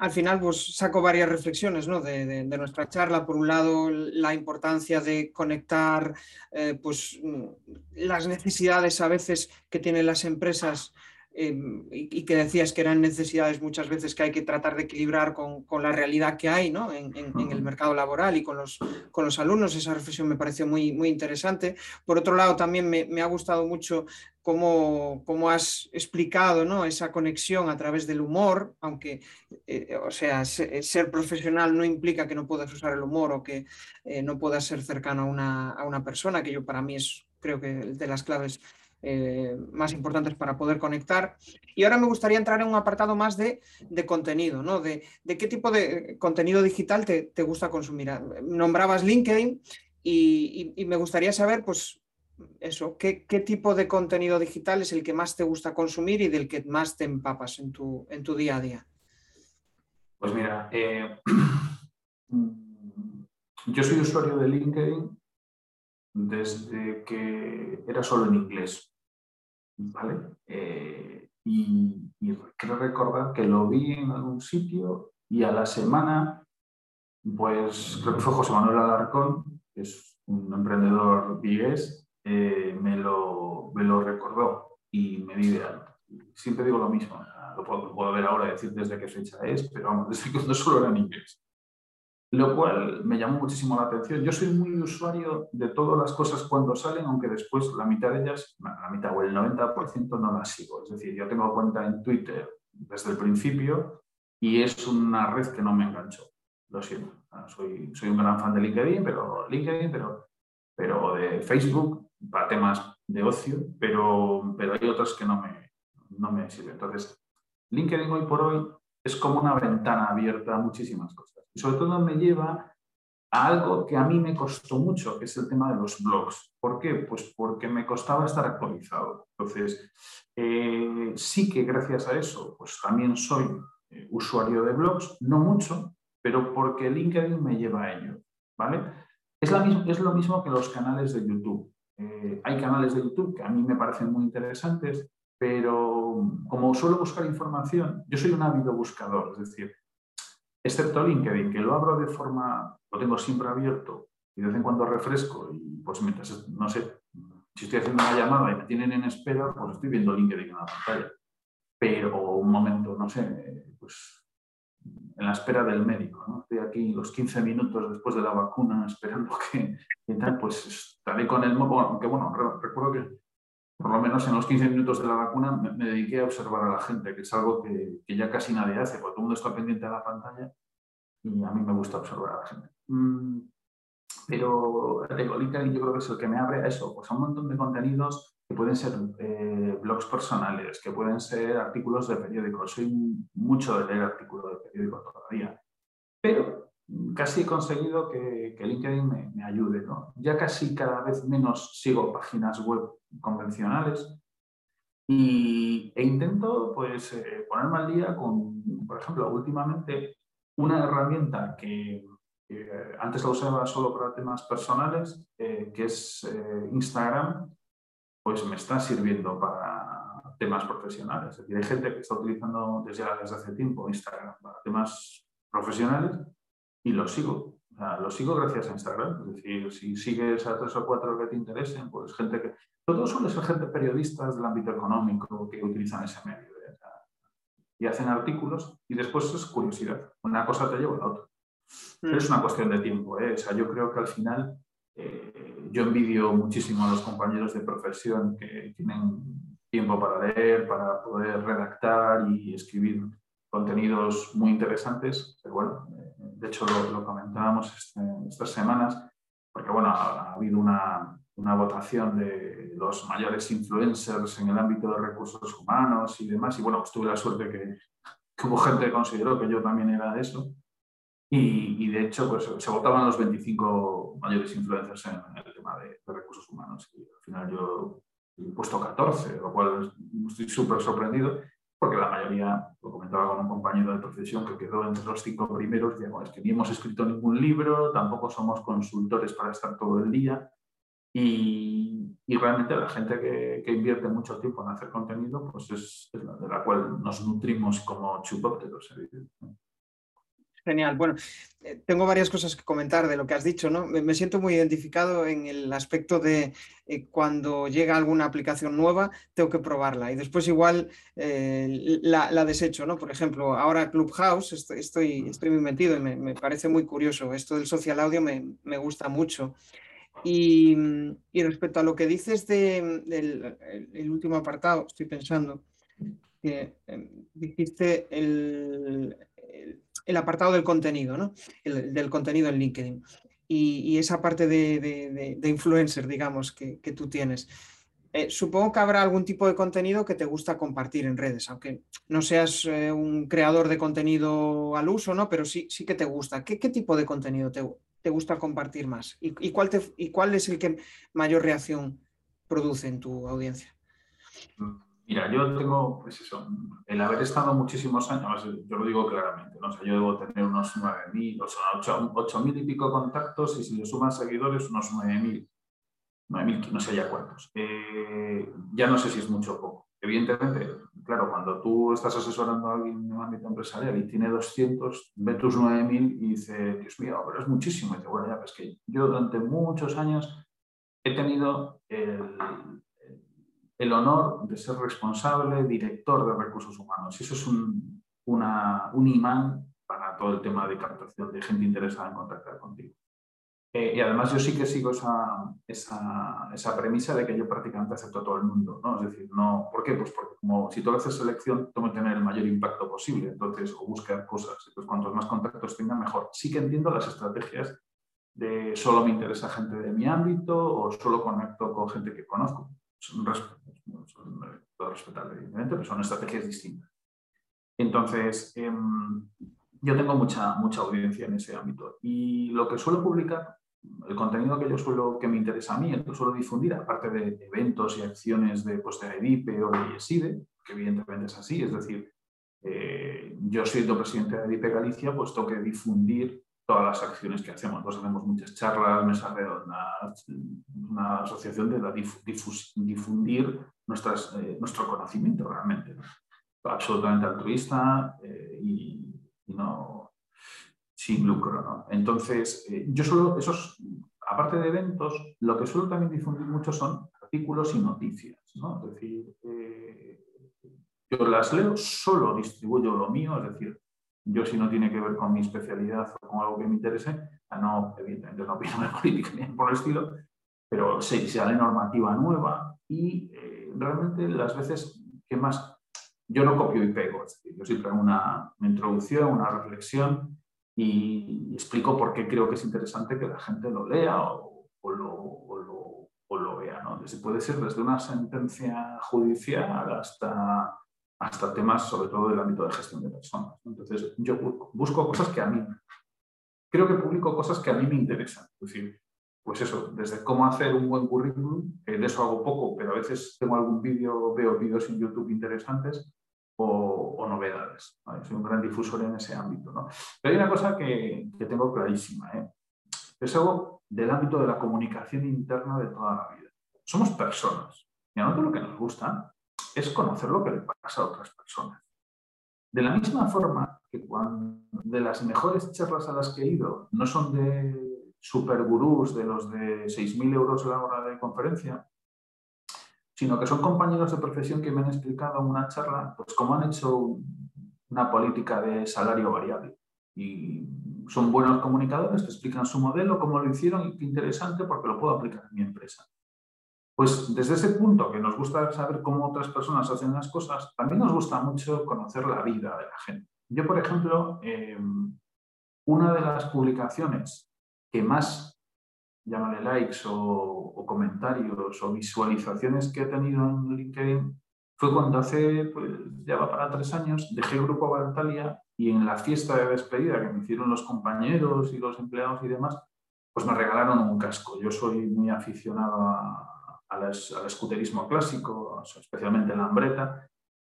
al final pues, saco varias reflexiones ¿no? de, nuestra charla. Por un lado, la importancia de conectar eh, pues, las necesidades a veces que tienen las empresas Em, y, que decías que eran necesidades muchas veces que hay que tratar de equilibrar con, la realidad que hay ¿no? en, el mercado laboral y con los, con los alumnos. Esa reflexión me pareció muy, muy interesante. Por otro lado, también me, ha gustado mucho cómo, cómo, has explicado ¿no? esa conexión a través del humor, aunque, eh, o sea, ser, profesional no implica que no puedas usar el humor o que eh, no puedas ser cercano a una, a una persona, que yo para mí es creo que de las claves eh, más importantes para poder conectar. Y ahora me gustaría entrar en un apartado más de, contenido, ¿no? De, qué tipo de contenido digital te, gusta consumir. Ah, nombrabas LinkedIn y, me gustaría saber, pues, eso, ¿qué, tipo de contenido digital es el que más te gusta consumir y del que más te empapas en tu, en tu día a día. Pues mira, eh, yo soy usuario de LinkedIn desde que era solo en inglés. ¿Vale? Eh, y, creo recordar que lo vi en algún sitio y a la semana, pues creo que fue José Manuel Alarcón, que es un emprendedor vigués, eh, me, lo, me lo recordó y me di de alto. Siempre digo lo mismo, lo puedo, puedo, ver ahora y decir desde qué fecha es, pero vamos, desde que no solo era inglés lo cual me llamó muchísimo la atención. Yo soy muy usuario de todas las cosas cuando salen, aunque después la mitad de ellas, la mitad o el 90% no las sigo. Es decir, yo tengo cuenta en Twitter desde el principio y es una red que no me enganchó. Lo siento. Soy, soy un gran fan de LinkedIn, pero LinkedIn, pero, pero de Facebook para temas de ocio, pero, pero hay otras que no me, no me sirven. Entonces, LinkedIn hoy por hoy es como una ventana abierta a muchísimas cosas. Y sobre todo me lleva a algo que a mí me costó mucho, que es el tema de los blogs. ¿Por qué? Pues porque me costaba estar actualizado. Entonces, eh, sí que gracias a eso, pues también soy eh, usuario de blogs, no mucho, pero porque LinkedIn me lleva a ello. ¿vale? Es, la es lo mismo que los canales de YouTube. Eh, hay canales de YouTube que a mí me parecen muy interesantes, pero como suelo buscar información, yo soy un ávido buscador, es decir, excepto LinkedIn, que lo abro de forma, lo tengo siempre abierto y de vez en cuando refresco y pues mientras, no sé, si estoy haciendo una llamada y me tienen en espera, pues estoy viendo LinkedIn en la pantalla. Pero un momento, no sé, pues en la espera del médico, ¿no? Estoy aquí los 15 minutos después de la vacuna esperando que, tal, pues estaré con el móvil, aunque bueno, recuerdo que por lo menos en los 15 minutos de la vacuna, me, dediqué a observar a la gente, que es algo que, ya casi nadie hace, porque todo el mundo está pendiente de la pantalla y a mí me gusta observar a la gente. Mm, pero LinkedIn yo creo que es el que me abre a eso, pues a un montón de contenidos que pueden ser eh, blogs personales, que pueden ser artículos de periódicos. Soy mucho de leer artículos de periódico todavía. Pero casi he conseguido que, LinkedIn me, ayude. ¿no? Ya casi cada vez menos sigo páginas web convencionales y, e intento pues, eh, ponerme al día con, por ejemplo, últimamente una herramienta que, antes la usaba solo para temas personales, que es Instagram, pues me está sirviendo para temas profesionales. Es decir, hay gente que está utilizando desde hace tiempo Instagram para temas profesionales y lo sigo. lo sigo gracias a Instagram. Es decir, si sigues a tres o cuatro que te interesen, pues gente que... Todos suelen ser gente periodistas del ámbito económico que utilizan ese medio. ¿eh? y hacen artículos y después es curiosidad. Una cosa te lleva a la otra. Pero es mm. una cuestión de tiempo. ¿eh? O sea, yo creo que al final eh, yo envidio muchísimo a los compañeros de profesión que tienen tiempo para leer, para poder redactar y escribir contenidos muy interesantes. Pero bueno, de hecho lo, comentábamos este, estas semanas, porque bueno, ha, habido una, votación de los mayores influencers en el ámbito de recursos humanos y demás. Y bueno, pues tuve la suerte que, que hubo gente que consideró que yo también era de eso. Y, de hecho, pues se votaban los 25 mayores influencers en, el tema de, recursos humanos. Y al final yo he puesto 14, lo cual estoy súper sorprendido, porque la mayoría, lo comentaba con un compañero de profesión que quedó entre los cinco primeros, digamos, es que ni hemos escrito ningún libro, tampoco somos consultores para estar todo el día. Y, y realmente la gente que, invierte mucho tiempo en hacer contenido, pues es, de la cual nos nutrimos como chupópteros, evidentemente. Genial. Bueno, eh, tengo varias cosas que comentar de lo que has dicho, ¿no? Me, siento muy identificado en el aspecto de eh, cuando llega alguna aplicación nueva, tengo que probarla y después igual eh, la, desecho, ¿no? Por ejemplo, ahora Clubhouse, estoy, estoy, muy metido y me, parece muy curioso. Esto del social audio me, gusta mucho. Y, respecto a lo que dices del el último apartado, estoy pensando que dijiste el, el apartado del contenido, ¿no? El, del contenido en LinkedIn. Y, esa parte de, influencer, digamos, que, tú tienes. Eh, supongo que habrá algún tipo de contenido que te gusta compartir en redes, aunque no seas eh, un creador de contenido al uso, ¿no? Pero sí, sí que te gusta. ¿Qué, tipo de contenido te, te gusta compartir más? ¿Y, cuál te, ¿Y cuál es el que mayor reacción produce en tu audiencia? Mm. Mira, yo tengo, pues eso, el haber estado muchísimos años, yo lo digo claramente, o sea, yo debo tener unos 9.000, o sea, 8.000 y pico contactos y si le suman seguidores, unos 9.000, 9.000, no sé ya cuántos. Eh, ya no sé si es mucho o poco. Evidentemente, claro, cuando tú estás asesorando a alguien en un ámbito empresarial y tiene 200, ve tus 9.000 y dice, Dios mío, pero es muchísimo. Y dice, bueno, ya, pues que yo durante muchos años he tenido el, el honor de ser responsable, director de recursos humanos. Eso es un, un imán para todo el tema de captación de gente interesada en contactar contigo. Eh, y además yo sí que sigo esa, esa, esa, premisa de que yo prácticamente acepto a todo el mundo, ¿no? Es decir, no, ¿por qué? Pues porque como si tú haces selección, tengo que tener el mayor impacto posible, entonces, o buscar cosas, entonces cuantos más contactos tenga, mejor. Sí que entiendo las estrategias de solo me interesa gente de mi ámbito o solo conecto con gente que conozco. Son, son, todo respetable, evidentemente, pero son estrategias distintas. Entonces, em, yo tengo mucha, mucha audiencia en ese ámbito y lo que suelo publicar, el contenido que yo suelo, que me interesa a mí, el suelo difundir, aparte de eventos y acciones de, pues, de EDIPE o de ESIDE, que evidentemente es así, es decir, eh, yo siendo presidente de EDIPE Galicia, pues tengo que difundir todas las acciones que hacemos. Nosotros hacemos muchas charlas, mesas redondas, una asociación de difundir eh, nuestro conocimiento realmente. Absolutamente altruista eh, y, no sin lucro. Entonces, eh, yo solo, esos, aparte de eventos, lo que suelo también difundir mucho son artículos y noticias. ¿no? Es decir, yo las leo, solo distribuyo lo mío, es decir, yo si no tiene que ver con mi especialidad o con algo que me interese, no, evidentemente no opino de política ni por el estilo, pero si sale normativa nueva y eh, realmente las veces que más, yo no copio y pego, es decir, yo siempre hago una, introducción, una reflexión y, explico por qué creo que es interesante que la gente lo lea o, lo, o lo, vea. ¿no? puede ser desde una sentencia judicial hasta hasta temas sobre todo del ámbito de gestión de personas. Entonces, yo busco, cosas que a mí, creo que publico cosas que a mí me interesan. Es decir, pues eso, desde cómo hacer un buen currículum, de eso hago poco, pero a veces tengo algún vídeo, veo vídeos en YouTube interesantes, o, novedades. Soy un gran difusor en ese ámbito. ¿no? Pero hay una cosa que, que tengo clarísima. ¿eh? Es algo del ámbito de la comunicación interna de toda la vida. Somos personas. Y a nosotros lo que nos gusta es conocer lo que le pasa a otras personas. De la misma forma que cuando de las mejores charlas a las que he ido no son de supergurús de los de 6.000 euros la hora de conferencia, sino que son compañeros de profesión que me han explicado en una charla pues cómo han hecho una política de salario variable. Y son buenos comunicadores, te explican su modelo, cómo lo hicieron y qué interesante porque lo puedo aplicar en mi empresa. Pues desde ese punto que nos gusta saber cómo otras personas hacen las cosas, también nos gusta mucho conocer la vida de la gente. Yo, por ejemplo, em, una de las publicaciones que más llámale likes o, comentarios o visualizaciones que he tenido en LinkedIn, fue cuando hace, pues ya va para tres años, dejé el grupo Valtalia y en la fiesta de despedida que me hicieron los compañeros y los empleados y demás, pues me regalaron un casco. Yo soy muy aficionado al escuterismo clásico, especialmente la hambreta,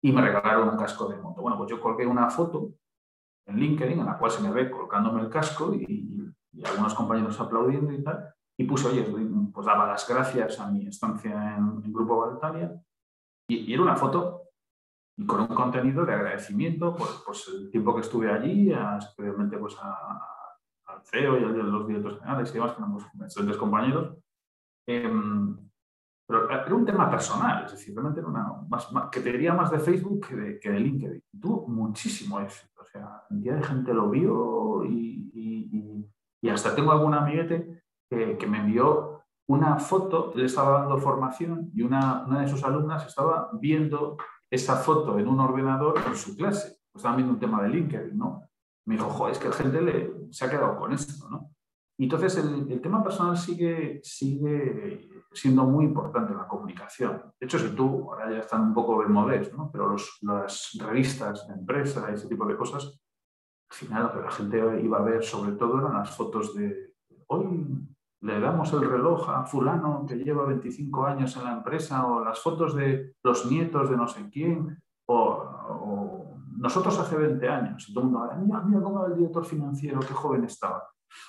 y me regalaron un casco de moto. Bueno, pues yo colgué una foto en LinkedIn en la cual se me ve colocándome el casco y, y algunos compañeros aplaudiendo y tal, y puse, oye, pues daba las gracias a mi estancia en, el Grupo Valtalia, y, era una foto y con un contenido de agradecimiento por el tiempo que estuve allí, especialmente pues, al CEO y a los directores generales y demás, que éramos excelentes compañeros. Em, pero era un tema personal, es decir, realmente era una, más, que te diría más de Facebook que de, que de LinkedIn. Tuvo muchísimo éxito, o sea, cantidad de gente lo vio y y hasta tengo algún amiguete que, me envió una foto, le estaba dando formación y una, una, de sus alumnas estaba viendo esa foto en un ordenador en su clase. Estaban viendo un tema de LinkedIn, ¿no? Me dijo, joder, es que la gente le, se ha quedado con esto, ¿no? Y entonces el, el, tema personal sigue, sigue siendo muy importante en la comunicación. De hecho, si tú, ahora ya están un poco de ¿no? Pero las revistas de empresa, ese tipo de cosas, al final lo que la gente iba a ver sobre todo eran las fotos de hoy le damos el reloj a fulano que lleva 25 años en la empresa o las fotos de los nietos de no sé quién o, nosotros hace 20 años todo el mundo, mira, mira cómo era el director financiero, qué joven estaba.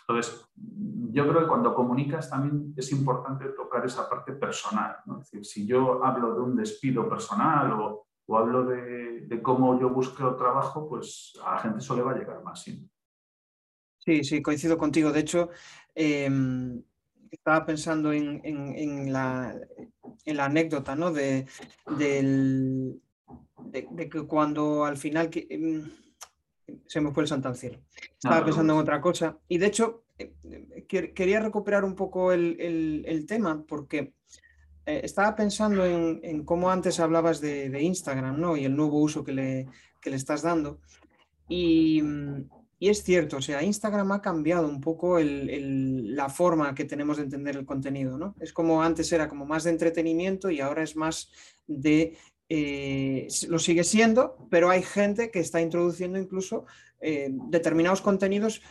Entonces, yo creo que cuando comunicas también es importante tocar esa parte personal. ¿no? Es decir, si yo hablo de un despido personal o, o hablo de, cómo yo busco trabajo, pues a la gente eso le va a llegar más siempre. Sí, sí, coincido contigo. De hecho, em, estaba pensando en, la, anécdota, ¿no? De, que cuando al final em, se me fue el santo al cielo. Estaba pensando en otra cosa. Y de hecho, eh, quería recuperar un poco el tema porque eh, estaba pensando en, cómo antes hablabas de, Instagram ¿no? y el nuevo uso que le, le estás dando. Y, es cierto, o sea, Instagram ha cambiado un poco la forma que tenemos de entender el contenido. ¿no? Es como antes era como más de entretenimiento y ahora es más de... Eh, lo sigue siendo, pero hay gente que está introduciendo incluso eh, determinados contenidos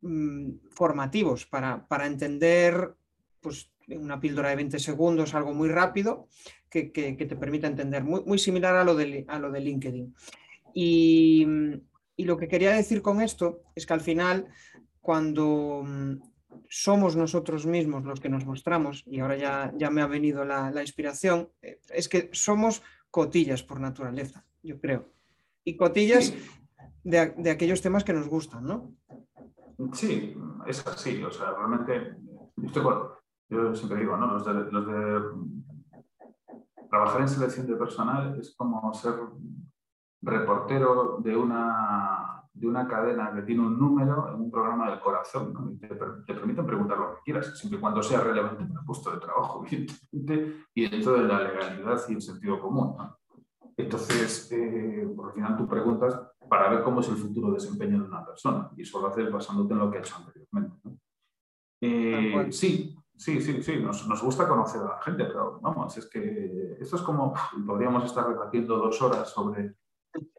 mm, formativos para, para entender pues, una píldora de 20 segundos, algo muy rápido, que, te permita entender, muy, muy, similar a lo, de, a lo de LinkedIn. Y, lo que quería decir con esto es que al final, cuando mm, somos nosotros mismos los que nos mostramos, y ahora ya, ya me ha venido la, inspiración, eh, es que somos cotillas por naturaleza, yo creo. Y cotillas de, aquellos temas que nos gustan, ¿no? Sí, es así. O sea, realmente estoy, yo siempre digo, ¿no? Los de, trabajar en selección de personal es como ser reportero de una, de una cadena que tiene un número en un programa del corazón. ¿no? te, permiten preguntar lo que quieras, siempre y cuando sea relevante para el puesto de trabajo, y dentro de la legalidad y el sentido común. Entonces, eh, por final tú preguntas para ver cómo es el futuro desempeño de una persona, y eso lo haces basándote en lo que ha hecho anteriormente. Eh, sí, Sí, sí, sí, nos, gusta conocer a la gente, pero vamos, es que esto es como, podríamos estar repartiendo dos horas sobre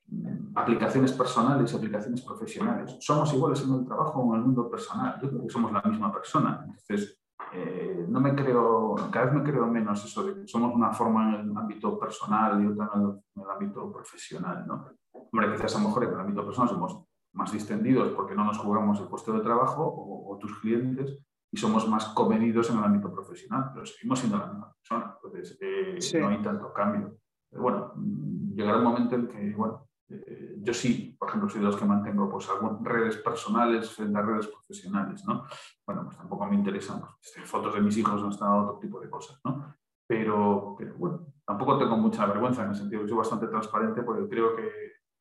mm, aplicaciones personales y aplicaciones profesionales. Somos iguales en el trabajo o en el mundo personal. Yo creo que somos la misma persona. Entonces, eh, no me creo, cada vez me creo menos eso de que somos una forma en el ámbito personal y otra en el, ámbito profesional, ¿no? Hombre, quizás a lo mejor en el ámbito personal somos más distendidos porque no nos jugamos el puesto de trabajo o, tus clientes y somos más comedidos en el ámbito profesional, pero seguimos siendo la misma persona, entonces eh, no hay tanto cambio. Pero bueno, mm, llegará el momento en que, bueno, eh, yo sí, por ejemplo, soy de los que mantengo pues, algunas redes personales frente a redes profesionales, ¿no? Bueno, pues tampoco me interesan pues, este, fotos de mis hijos o están otro tipo de cosas, ¿no? Pero, pero, bueno, tampoco tengo mucha vergüenza en el sentido que soy bastante transparente porque creo que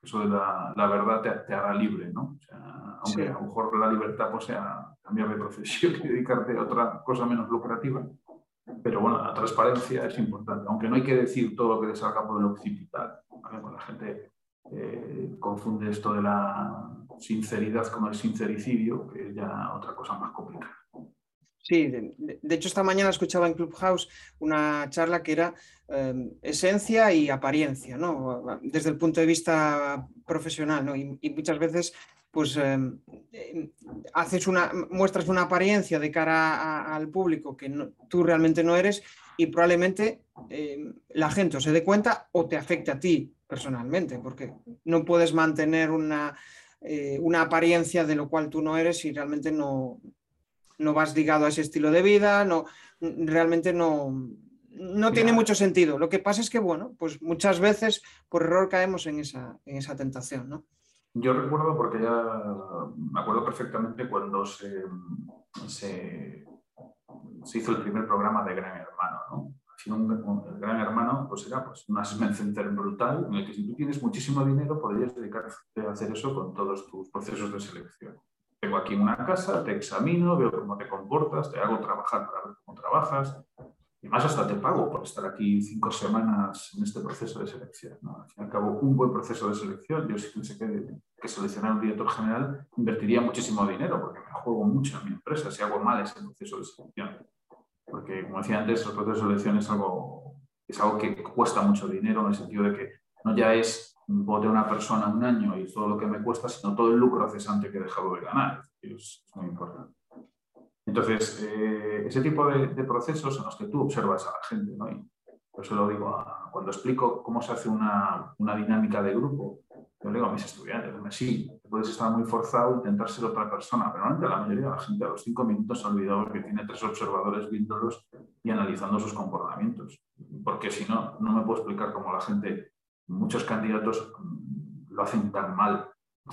eso de la, la verdad te, te, hará libre, ¿no? O sea, aunque a lo mejor la libertad pues, sea cambiar de profesión y dedicarte a otra cosa menos lucrativa, pero bueno, la transparencia es importante, aunque no hay que decir todo lo que te salga por el occipital. ¿vale? Con la gente eh, confunde esto de la sinceridad con el sincericidio, que es ya otra cosa más complicada. Sí, de, hecho esta mañana escuchaba en Clubhouse una charla que era em, esencia y apariencia, ¿no? Desde el punto de vista profesional, ¿no? y, muchas veces pues em, em, haces una, muestras una apariencia de cara al público que tú realmente no eres y probablemente la gente o se dé cuenta o te afecte a ti personalmente, porque no puedes mantener una, eh, una apariencia de lo cual tú no eres y realmente no, no vas ligado a ese estilo de vida, no, realmente no, no tiene mucho sentido. Lo que pasa es que, bueno, pues muchas veces por error caemos en esa, en esa tentación, ¿no? Yo recuerdo porque ya me acuerdo perfectamente cuando se, se, se hizo el primer programa de Gran Hermano, ¿no? un, gran hermano pues era pues, un assessment center brutal en el que si tú tienes muchísimo dinero podrías dedicarte a hacer eso con todos tus procesos de selección. Tengo aquí una casa, te examino, veo cómo te comportas, te hago trabajar para ver cómo trabajas y más hasta te pago por estar aquí cinco semanas en este proceso de selección. Al fin y al cabo, un buen proceso de selección, yo si tuviese que, que seleccionar un director general, invertiría muchísimo dinero porque me juego mucho en mi empresa si hago mal ese proceso de selección porque como decía antes, el proceso de selección es algo, es algo que cuesta mucho dinero en el sentido de que no ya es vote una persona un año y todo lo que me cuesta, sino todo el lucro cesante que he dejado de ganar. Es, muy importante. Entonces, eh, ese tipo de, procesos en los que tú observas a la gente, ¿no? y eso lo digo cuando explico cómo se hace una, una dinámica de grupo, yo le digo a mis estudiantes, sí, puedes estar muy forzado a intentar ser otra persona, pero normalmente la mayoría de la gente a los cinco minutos se ha olvidado que tiene tres observadores viéndolos y analizando sus comportamientos. Porque si no, no me puedo explicar cómo la gente, muchos candidatos mm, lo hacen tan mal. o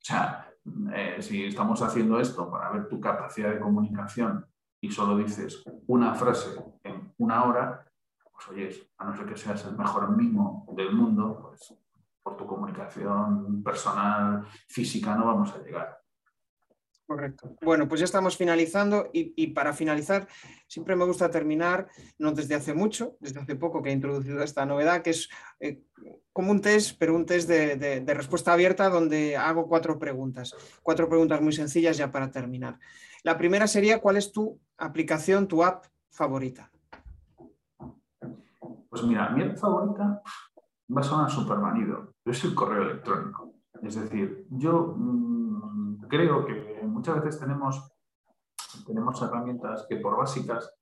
sea, eh, si estamos haciendo esto para ver tu capacidad de comunicación y solo dices una frase en una hora, pues oyes, a no ser que seas el mejor mimo del mundo, pues por tu comunicación personal, física, no vamos a llegar. Correcto. Bueno, pues ya estamos finalizando y, para finalizar, siempre me gusta terminar, no desde hace mucho, desde hace poco que he introducido esta novedad, que es eh, como un test, pero un test de, respuesta abierta donde hago cuatro preguntas, cuatro preguntas muy sencillas ya para terminar. La primera sería, ¿cuál es tu aplicación, tu app favorita? Pues mira, mi app favorita va a sonar súper manido, es el correo electrónico. Es decir, yo mm, creo que muchas veces tenemos, tenemos herramientas que por básicas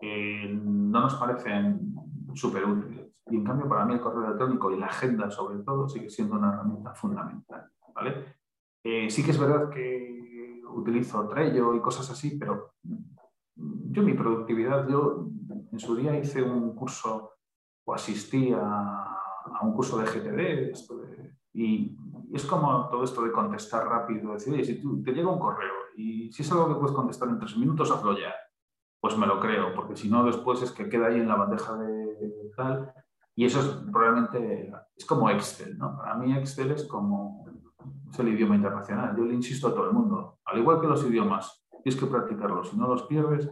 eh, no nos parecen súper útiles. Y en cambio, para mí el correo electrónico y la agenda, sobre todo, sigue siendo una herramienta fundamental. ¿vale? Eh, sí que es verdad que utilizo Trello y cosas así, pero yo mi productividad, yo en su día hice un curso o asistí a a un curso de GTD y, es como todo esto de contestar rápido, decir, oye, si te llega un correo y si es algo que puedes contestar en tres minutos, hazlo ya. Pues me lo creo, porque si no, después es que queda ahí en la bandeja de tal. Y eso es probablemente, es como Excel, ¿no? Para mí Excel es como, es el idioma internacional. Yo le insisto a todo el mundo, al igual que los idiomas, tienes que practicarlos. Si no los pierdes,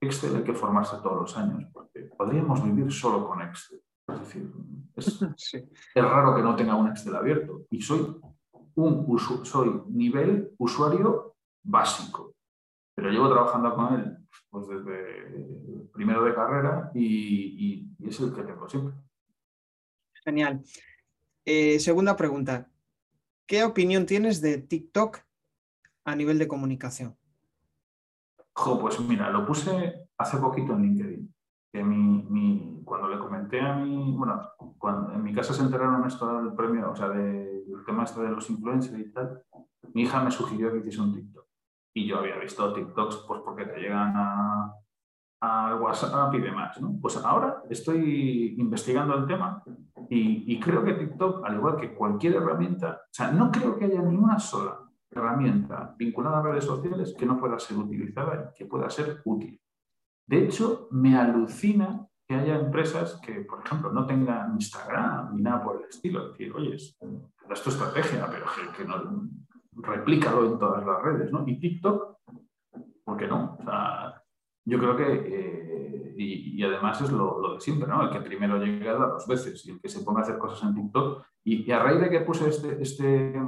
Excel hay que formarse todos los años, porque podríamos vivir solo con Excel. Es decir, es, raro que no tenga un Excel abierto. Y soy un soy nivel usuario básico. Pero llevo trabajando con él pues, desde primero de carrera y, es el que tengo siempre. Genial. Eh, segunda pregunta. ¿Qué opinión tienes de TikTok a nivel de comunicación? Jo, pues mira, lo puse hace poquito en LinkedIn. Cuando le comenté a mi, bueno, cuando en mi casa se enteraron esto del premio, o sea, del tema este de los influencers y tal, mi hija me sugirió que hiciese un TikTok. Y yo había visto TikToks pues porque te llegan a, WhatsApp y demás. ¿no? Pues ahora estoy investigando el tema y, y, creo que TikTok, al igual que cualquier herramienta, o sea, no creo que haya ni una sola herramienta vinculada a redes sociales que no pueda ser utilizada y que pueda ser útil. De hecho, me alucina que haya empresas que, por ejemplo, no tengan Instagram ni nada por el estilo. Decir, oye, es tu estrategia, pero que, no, replícalo en todas las redes, ¿no? Y TikTok, ¿por qué no? O sea, yo creo que, eh, y, además es lo, de siempre, ¿no? El que primero llega da dos veces y el que se pone a hacer cosas en TikTok. Y, a raíz de que puse este, este,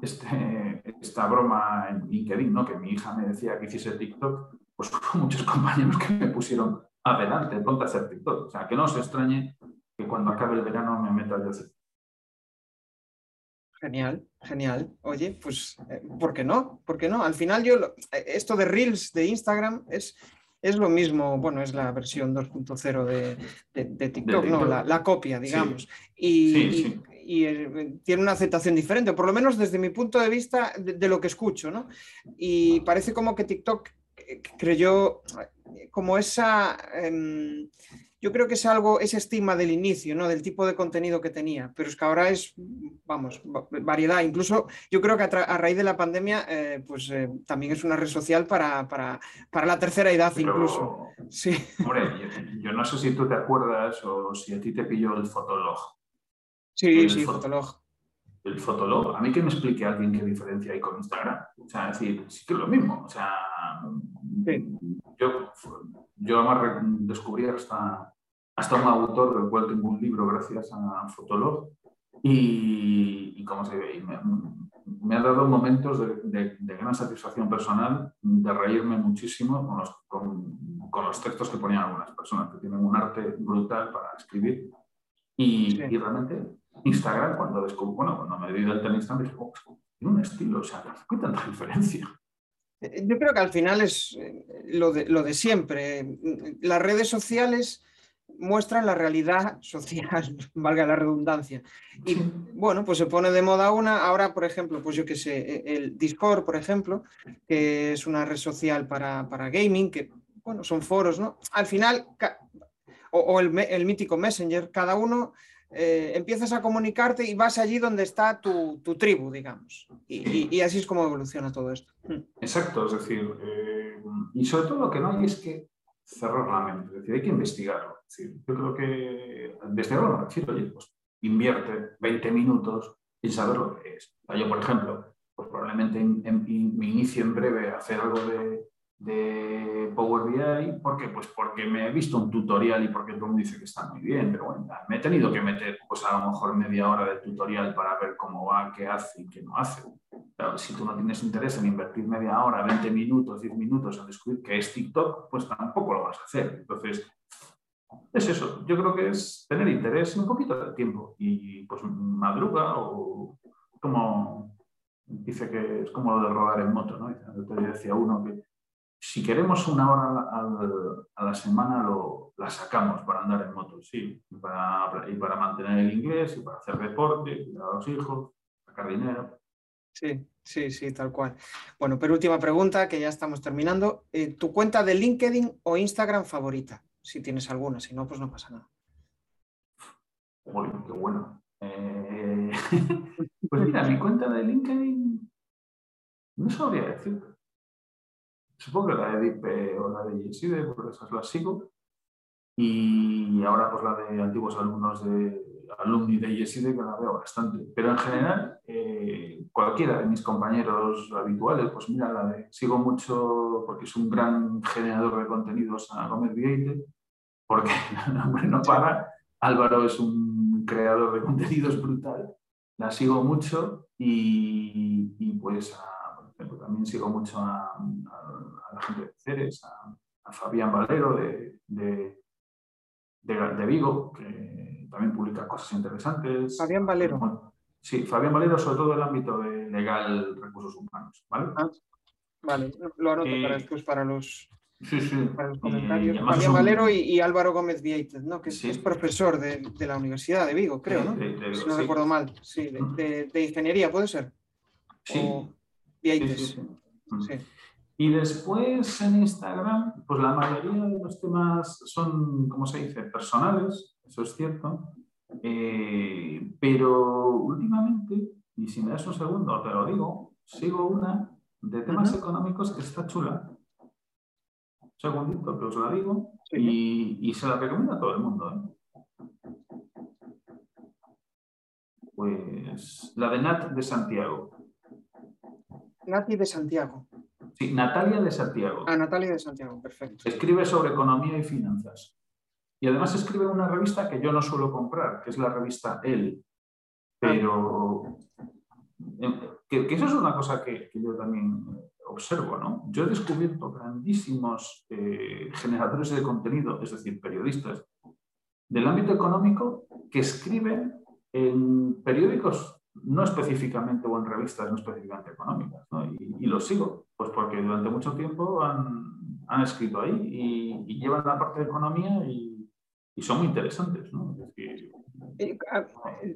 este, esta broma en LinkedIn, ¿no? Que mi hija me decía que hiciese TikTok, pues hubo muchos compañeros que me pusieron adelante, ponte a hacer TikTok. O sea, que no os extrañe que cuando acabe el verano me meta yo a hacer Genial, genial. Oye, pues, eh, ¿por qué no? ¿Por qué no? Al final yo, eh, esto de Reels de Instagram es, es lo mismo, bueno, es la versión 2.0 de, de, TikTok, ¿no? La, copia, digamos. Y, eh, tiene una aceptación diferente, por lo menos desde mi punto de vista de, lo que escucho, ¿no? Y parece como que TikTok creyó como esa... Em, yo creo que es algo, ese estigma del inicio, ¿no? Del tipo de contenido que tenía, pero es que ahora es, vamos, variedad. Incluso yo creo que a, raíz de la pandemia, eh, pues eh, también es una red social para, para, para la tercera edad incluso. Sí. Hombre, yo, no sé si tú te acuerdas o si a ti te pilló el Fotolog. Sí, el sí, Fotolog. El Fotolog, a mí que me explique alguien qué diferencia hay con Instagram. O sea, es decir, sí que es lo mismo. O sea, yo, yo además descubrí hasta hasta un autor del cual tengo un libro gracias a Fotolog y, como se ve, me, ha dado momentos de, gran satisfacción personal, de reírme muchísimo con los, con, los, textos que ponían algunas personas que tienen un arte brutal para escribir. Y, realmente Instagram, cuando descubrí, bueno, cuando me di del tenis también dije, oh, tiene un estilo, o sea, ¿qué tanta diferencia? Yo creo que al final es eh, lo de, lo de siempre. Las redes sociales muestran la realidad social, valga la redundancia. Y bueno, pues se pone de moda una, ahora por ejemplo, pues yo que sé, e, el Discord, por ejemplo, que es una red social para, gaming, que bueno, son foros, ¿no? Al final, o, el, mítico Messenger, cada uno eh, empiezas a comunicarte y vas allí donde está tu, tribu, digamos. Y, así es como evoluciona todo esto. Exacto, es decir, eh, y sobre todo lo que no hay es que cerrar la mente, es decir, hay que investigarlo. yo creo que investigarlo decir, oye, pues invierte 20 minutos en saber lo que es. yo, por ejemplo, pues probablemente me inicio en breve a hacer algo de, de Power BI. ¿Por qué? Pues porque me he visto un tutorial y porque todo el mundo dice que está muy bien, pero bueno, me he tenido que meter pues a lo mejor media hora de tutorial para ver cómo va, qué hace y qué no hace. si tú no tienes interés en invertir media hora, 20 minutos, 10 minutos en descubrir qué es TikTok, pues tampoco lo vas a hacer. Entonces, es eso. Yo creo que es tener interés y un poquito de tiempo. Y pues madruga o como dice que es como lo de rodar en moto, ¿no? Te decía uno que si queremos una hora a la semana, lo, la sacamos para andar en moto, sí, y para, y para mantener el inglés, y para hacer deporte, cuidar a los hijos, sacar dinero. Sí, sí, sí, tal cual. Bueno, pero última pregunta, que ya estamos terminando. Eh, ¿Tu cuenta de LinkedIn o Instagram favorita? Si tienes alguna, si no, pues no pasa nada. Uy, qué bueno. Eh, pues mira, mi cuenta de LinkedIn no sabría decir supongo que la de DIP o la de Yeside, porque esas las sigo. Y ahora pues la de antiguos alumnos de alumni de Yeside, que la veo bastante. Pero en general, eh, cualquiera de mis compañeros habituales, pues mira, la de, sigo mucho porque es un gran generador de contenidos a Gómez Vieite, porque hombre, no para. Álvaro es un creador de contenidos brutal. La sigo mucho y, y pues a también sigo mucho a, la gente de Ceres, a, Fabián Valero de, de, de, Vigo, que también publica cosas interesantes. Fabián Valero. sí, Fabián Valero, sobre todo en el ámbito de legal recursos humanos. ¿vale? Ah. Vale, lo anoto para después para los, Sí, sí. para los comentarios. Fabián Valero y, Álvaro Gómez Vieites, ¿no? que es, profesor de, la Universidad de Vigo, creo, ¿no? si no recuerdo mal. Sí, de, ingeniería, ¿puede ser? Sí. Vieites. Sí, Y después en Instagram, pues la mayoría de los temas son, ¿cómo se dice?, personales, eso es cierto. Eh, pero últimamente, y si me das un segundo, te lo digo, sigo una de temas económicos que está chula segundito que os la digo y, se la recomiendo a todo el mundo. ¿eh? Pues la de Nat de Santiago. Nati de Santiago. Sí, Natalia de Santiago. Ah, Natalia de Santiago, perfecto. Escribe sobre economía y finanzas. Y además escribe una revista que yo no suelo comprar, que es la revista El. Pero eh, que, eso es una cosa que, que yo también observo, ¿no? Yo he descubierto grandísimos eh, generadores de contenido, es decir, periodistas del ámbito económico que escriben en periódicos no específicamente o en revistas no específicamente económicas, ¿no? y, los sigo, pues porque durante mucho tiempo han, han escrito ahí y, llevan la parte de economía y, y son muy interesantes. ¿no? Eh,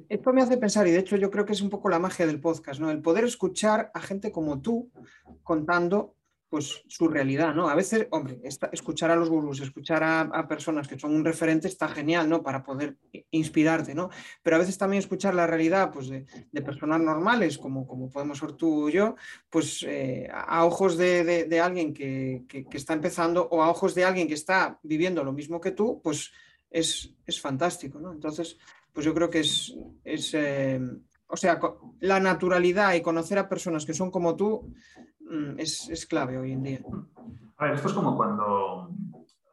esto me hace pensar, y de hecho yo creo que es un poco la magia del podcast, ¿no? El poder escuchar a gente como tú contando pues su realidad, ¿no? A veces, hombre, escuchar a los gurús, escuchar a, personas que son un referente está genial, ¿no? Para poder inspirarte, ¿no? Pero a veces también escuchar la realidad pues, de, personas normales, como, como podemos ser tú o yo, pues eh, a ojos de, alguien que, está empezando o a ojos de alguien que está viviendo lo mismo que tú, pues es, es fantástico, ¿no? Entonces, pues yo creo que es, eh, o sea, la naturalidad y conocer a personas que son como tú mm, es, clave hoy en día. A ver, esto es como cuando,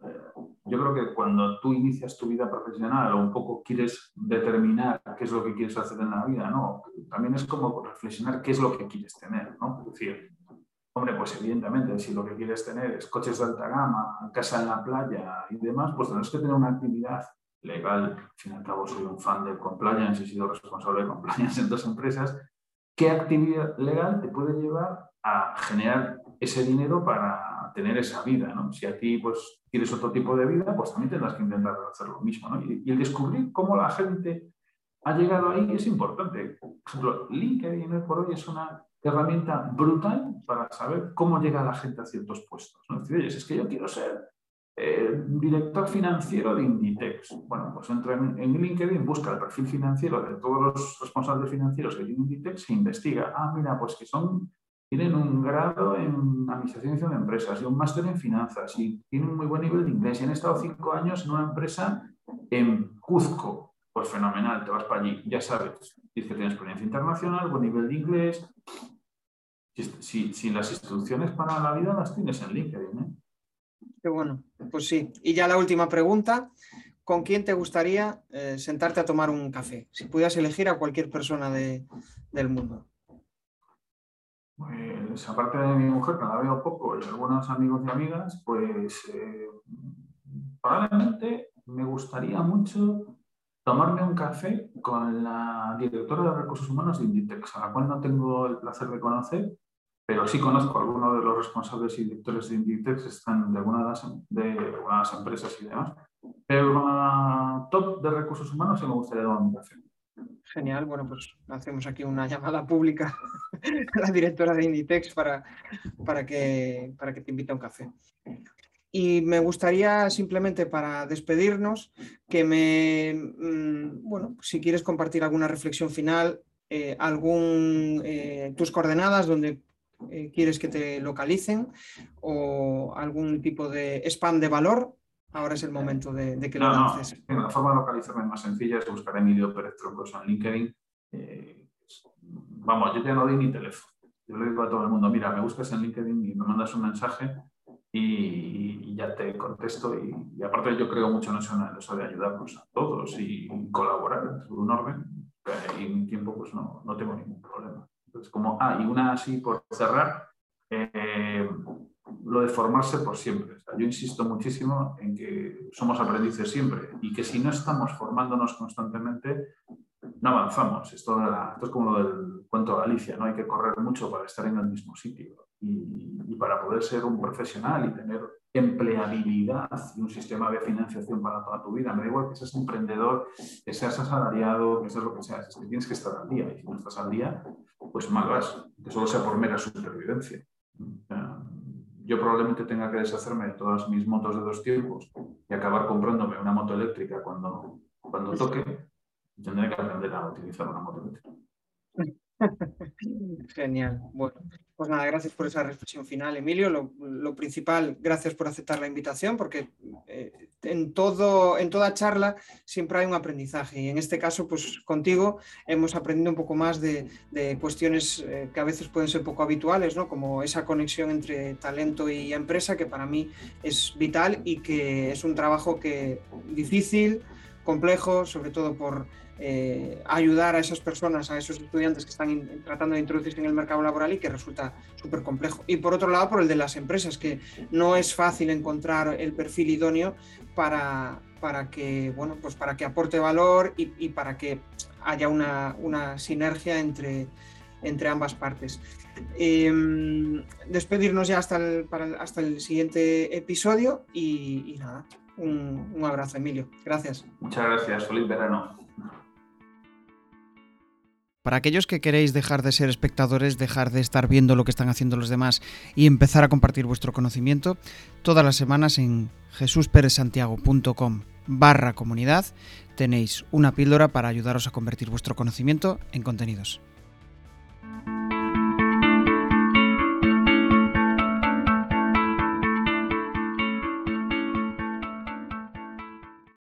eh, yo creo que cuando tú inicias tu vida profesional o un poco quieres determinar qué es lo que quieres hacer en la vida, ¿no? También es como reflexionar qué es lo que quieres tener, ¿no? Es decir, hombre, pues evidentemente, si lo que quieres tener es coches de alta gama, casa en la playa y demás, pues tendrás que tener una actividad legal, al fin y al cabo soy un fan de compliance, he sido responsable de compliance en dos empresas, ¿qué actividad legal te puede llevar a generar ese dinero para tener esa vida? ¿no? Si a ti pues, quieres otro tipo de vida, pues también tendrás que intentar hacer lo mismo. ¿no? Y, el descubrir cómo la gente ha llegado ahí es importante. Por ejemplo, LinkedIn por hoy es una herramienta brutal para saber cómo llega la gente a ciertos puestos. ¿no? Es decir, es que yo quiero ser eh, director financiero de Inditex. Bueno, pues entra en, LinkedIn, busca el perfil financiero de todos los responsables financieros que Inditex e investiga. Ah, mira, pues que son, tienen un grado en administración de empresas y un máster en finanzas y tienen un muy buen nivel de inglés y han estado cinco años en una empresa en Cuzco. Pues fenomenal, te vas para allí, ya sabes, dices que tienes experiencia internacional, buen nivel de inglés. Si, las instrucciones para la vida las tienes en LinkedIn, ¿eh? Qué bueno, pues sí. Y ya la última pregunta. ¿Con quién te gustaría eh, sentarte a tomar un café? Si pudieras elegir a cualquier persona del mundo. Pues aparte de mi mujer, que la veo poco, y algunos amigos y amigas, pues eh, probablemente me gustaría mucho tomarme un café con la directora de recursos humanos de Inditex, a la cual no tengo el placer de conocer, pero sí conozco a algunos de los responsables y directores de Inditex, están de algunas de, las empresas y demás. Pero la top de recursos humanos sí me gustaría dar un café. Genial, bueno, pues hacemos aquí una llamada pública a la directora de Inditex para, para, que, para que te invite a un café. Y me gustaría simplemente para despedirnos que me, mm, bueno, si quieres compartir alguna reflexión final, eh, algún, eh, tus coordenadas donde eh, quieres que te localicen o algún tipo de spam de valor, ahora es el momento de, que lo lances. No, la forma de localizarme más sencilla es buscar Emilio Pérez Troncos en LinkedIn. Eh, vamos, yo ya no doy ni teléfono. Yo le digo a todo el mundo, mira, me buscas en LinkedIn y me mandas un mensaje y, ya te contesto. Y, aparte yo creo mucho en eso, en eso de ayudarnos a todos y colaborar en un orden. Y en tiempo pues no, no tengo ningún problema como, ah, y una así por cerrar, eh, lo de formarse por siempre. yo insisto muchísimo en que somos aprendices siempre y que si no estamos formándonos constantemente, no avanzamos. Esto, esto es como lo del cuento de Alicia, ¿no? Hay que correr mucho para estar en el mismo sitio. y, para poder ser un profesional y tener empleabilidad y un sistema de financiación para toda tu vida. Me da igual que seas emprendedor, que seas asalariado, que seas lo que seas, es que tienes que estar al día. Y si no estás al día, pues mal vas, que solo sea por mera supervivencia. Yo probablemente tenga que deshacerme de todas mis motos de dos tiempos y acabar comprándome una moto eléctrica cuando, cuando toque. Tendré que aprender a utilizar una moto eléctrica. Genial. Bueno, pues nada, gracias por esa reflexión final, Emilio. Lo, principal, gracias por aceptar la invitación, porque eh, en, todo, en toda charla siempre hay un aprendizaje y en este caso, pues contigo hemos aprendido un poco más de, cuestiones eh, que a veces pueden ser poco habituales, ¿no? como esa conexión entre talento y empresa, que para mí es vital y que es un trabajo que difícil, complejo, sobre todo por eh, ayudar a esas personas, a esos estudiantes que están tratando de introducirse en el mercado laboral y que resulta súper complejo. Y por otro lado, por el de las empresas, que no es fácil encontrar el perfil idóneo para, para, que, bueno, pues para que aporte valor y, para que haya una, una sinergia entre, entre ambas partes. Em, despedirnos ya hasta el, hasta el siguiente episodio y, nada, un, un, abrazo, Emilio. Gracias. Muchas gracias, feliz verano. Para aquellos que queréis dejar de ser espectadores, dejar de estar viendo lo que están haciendo los demás y empezar a compartir vuestro conocimiento, todas las semanas en jesusperezsantiago.com barra comunidad tenéis una píldora para ayudaros a convertir vuestro conocimiento en contenidos.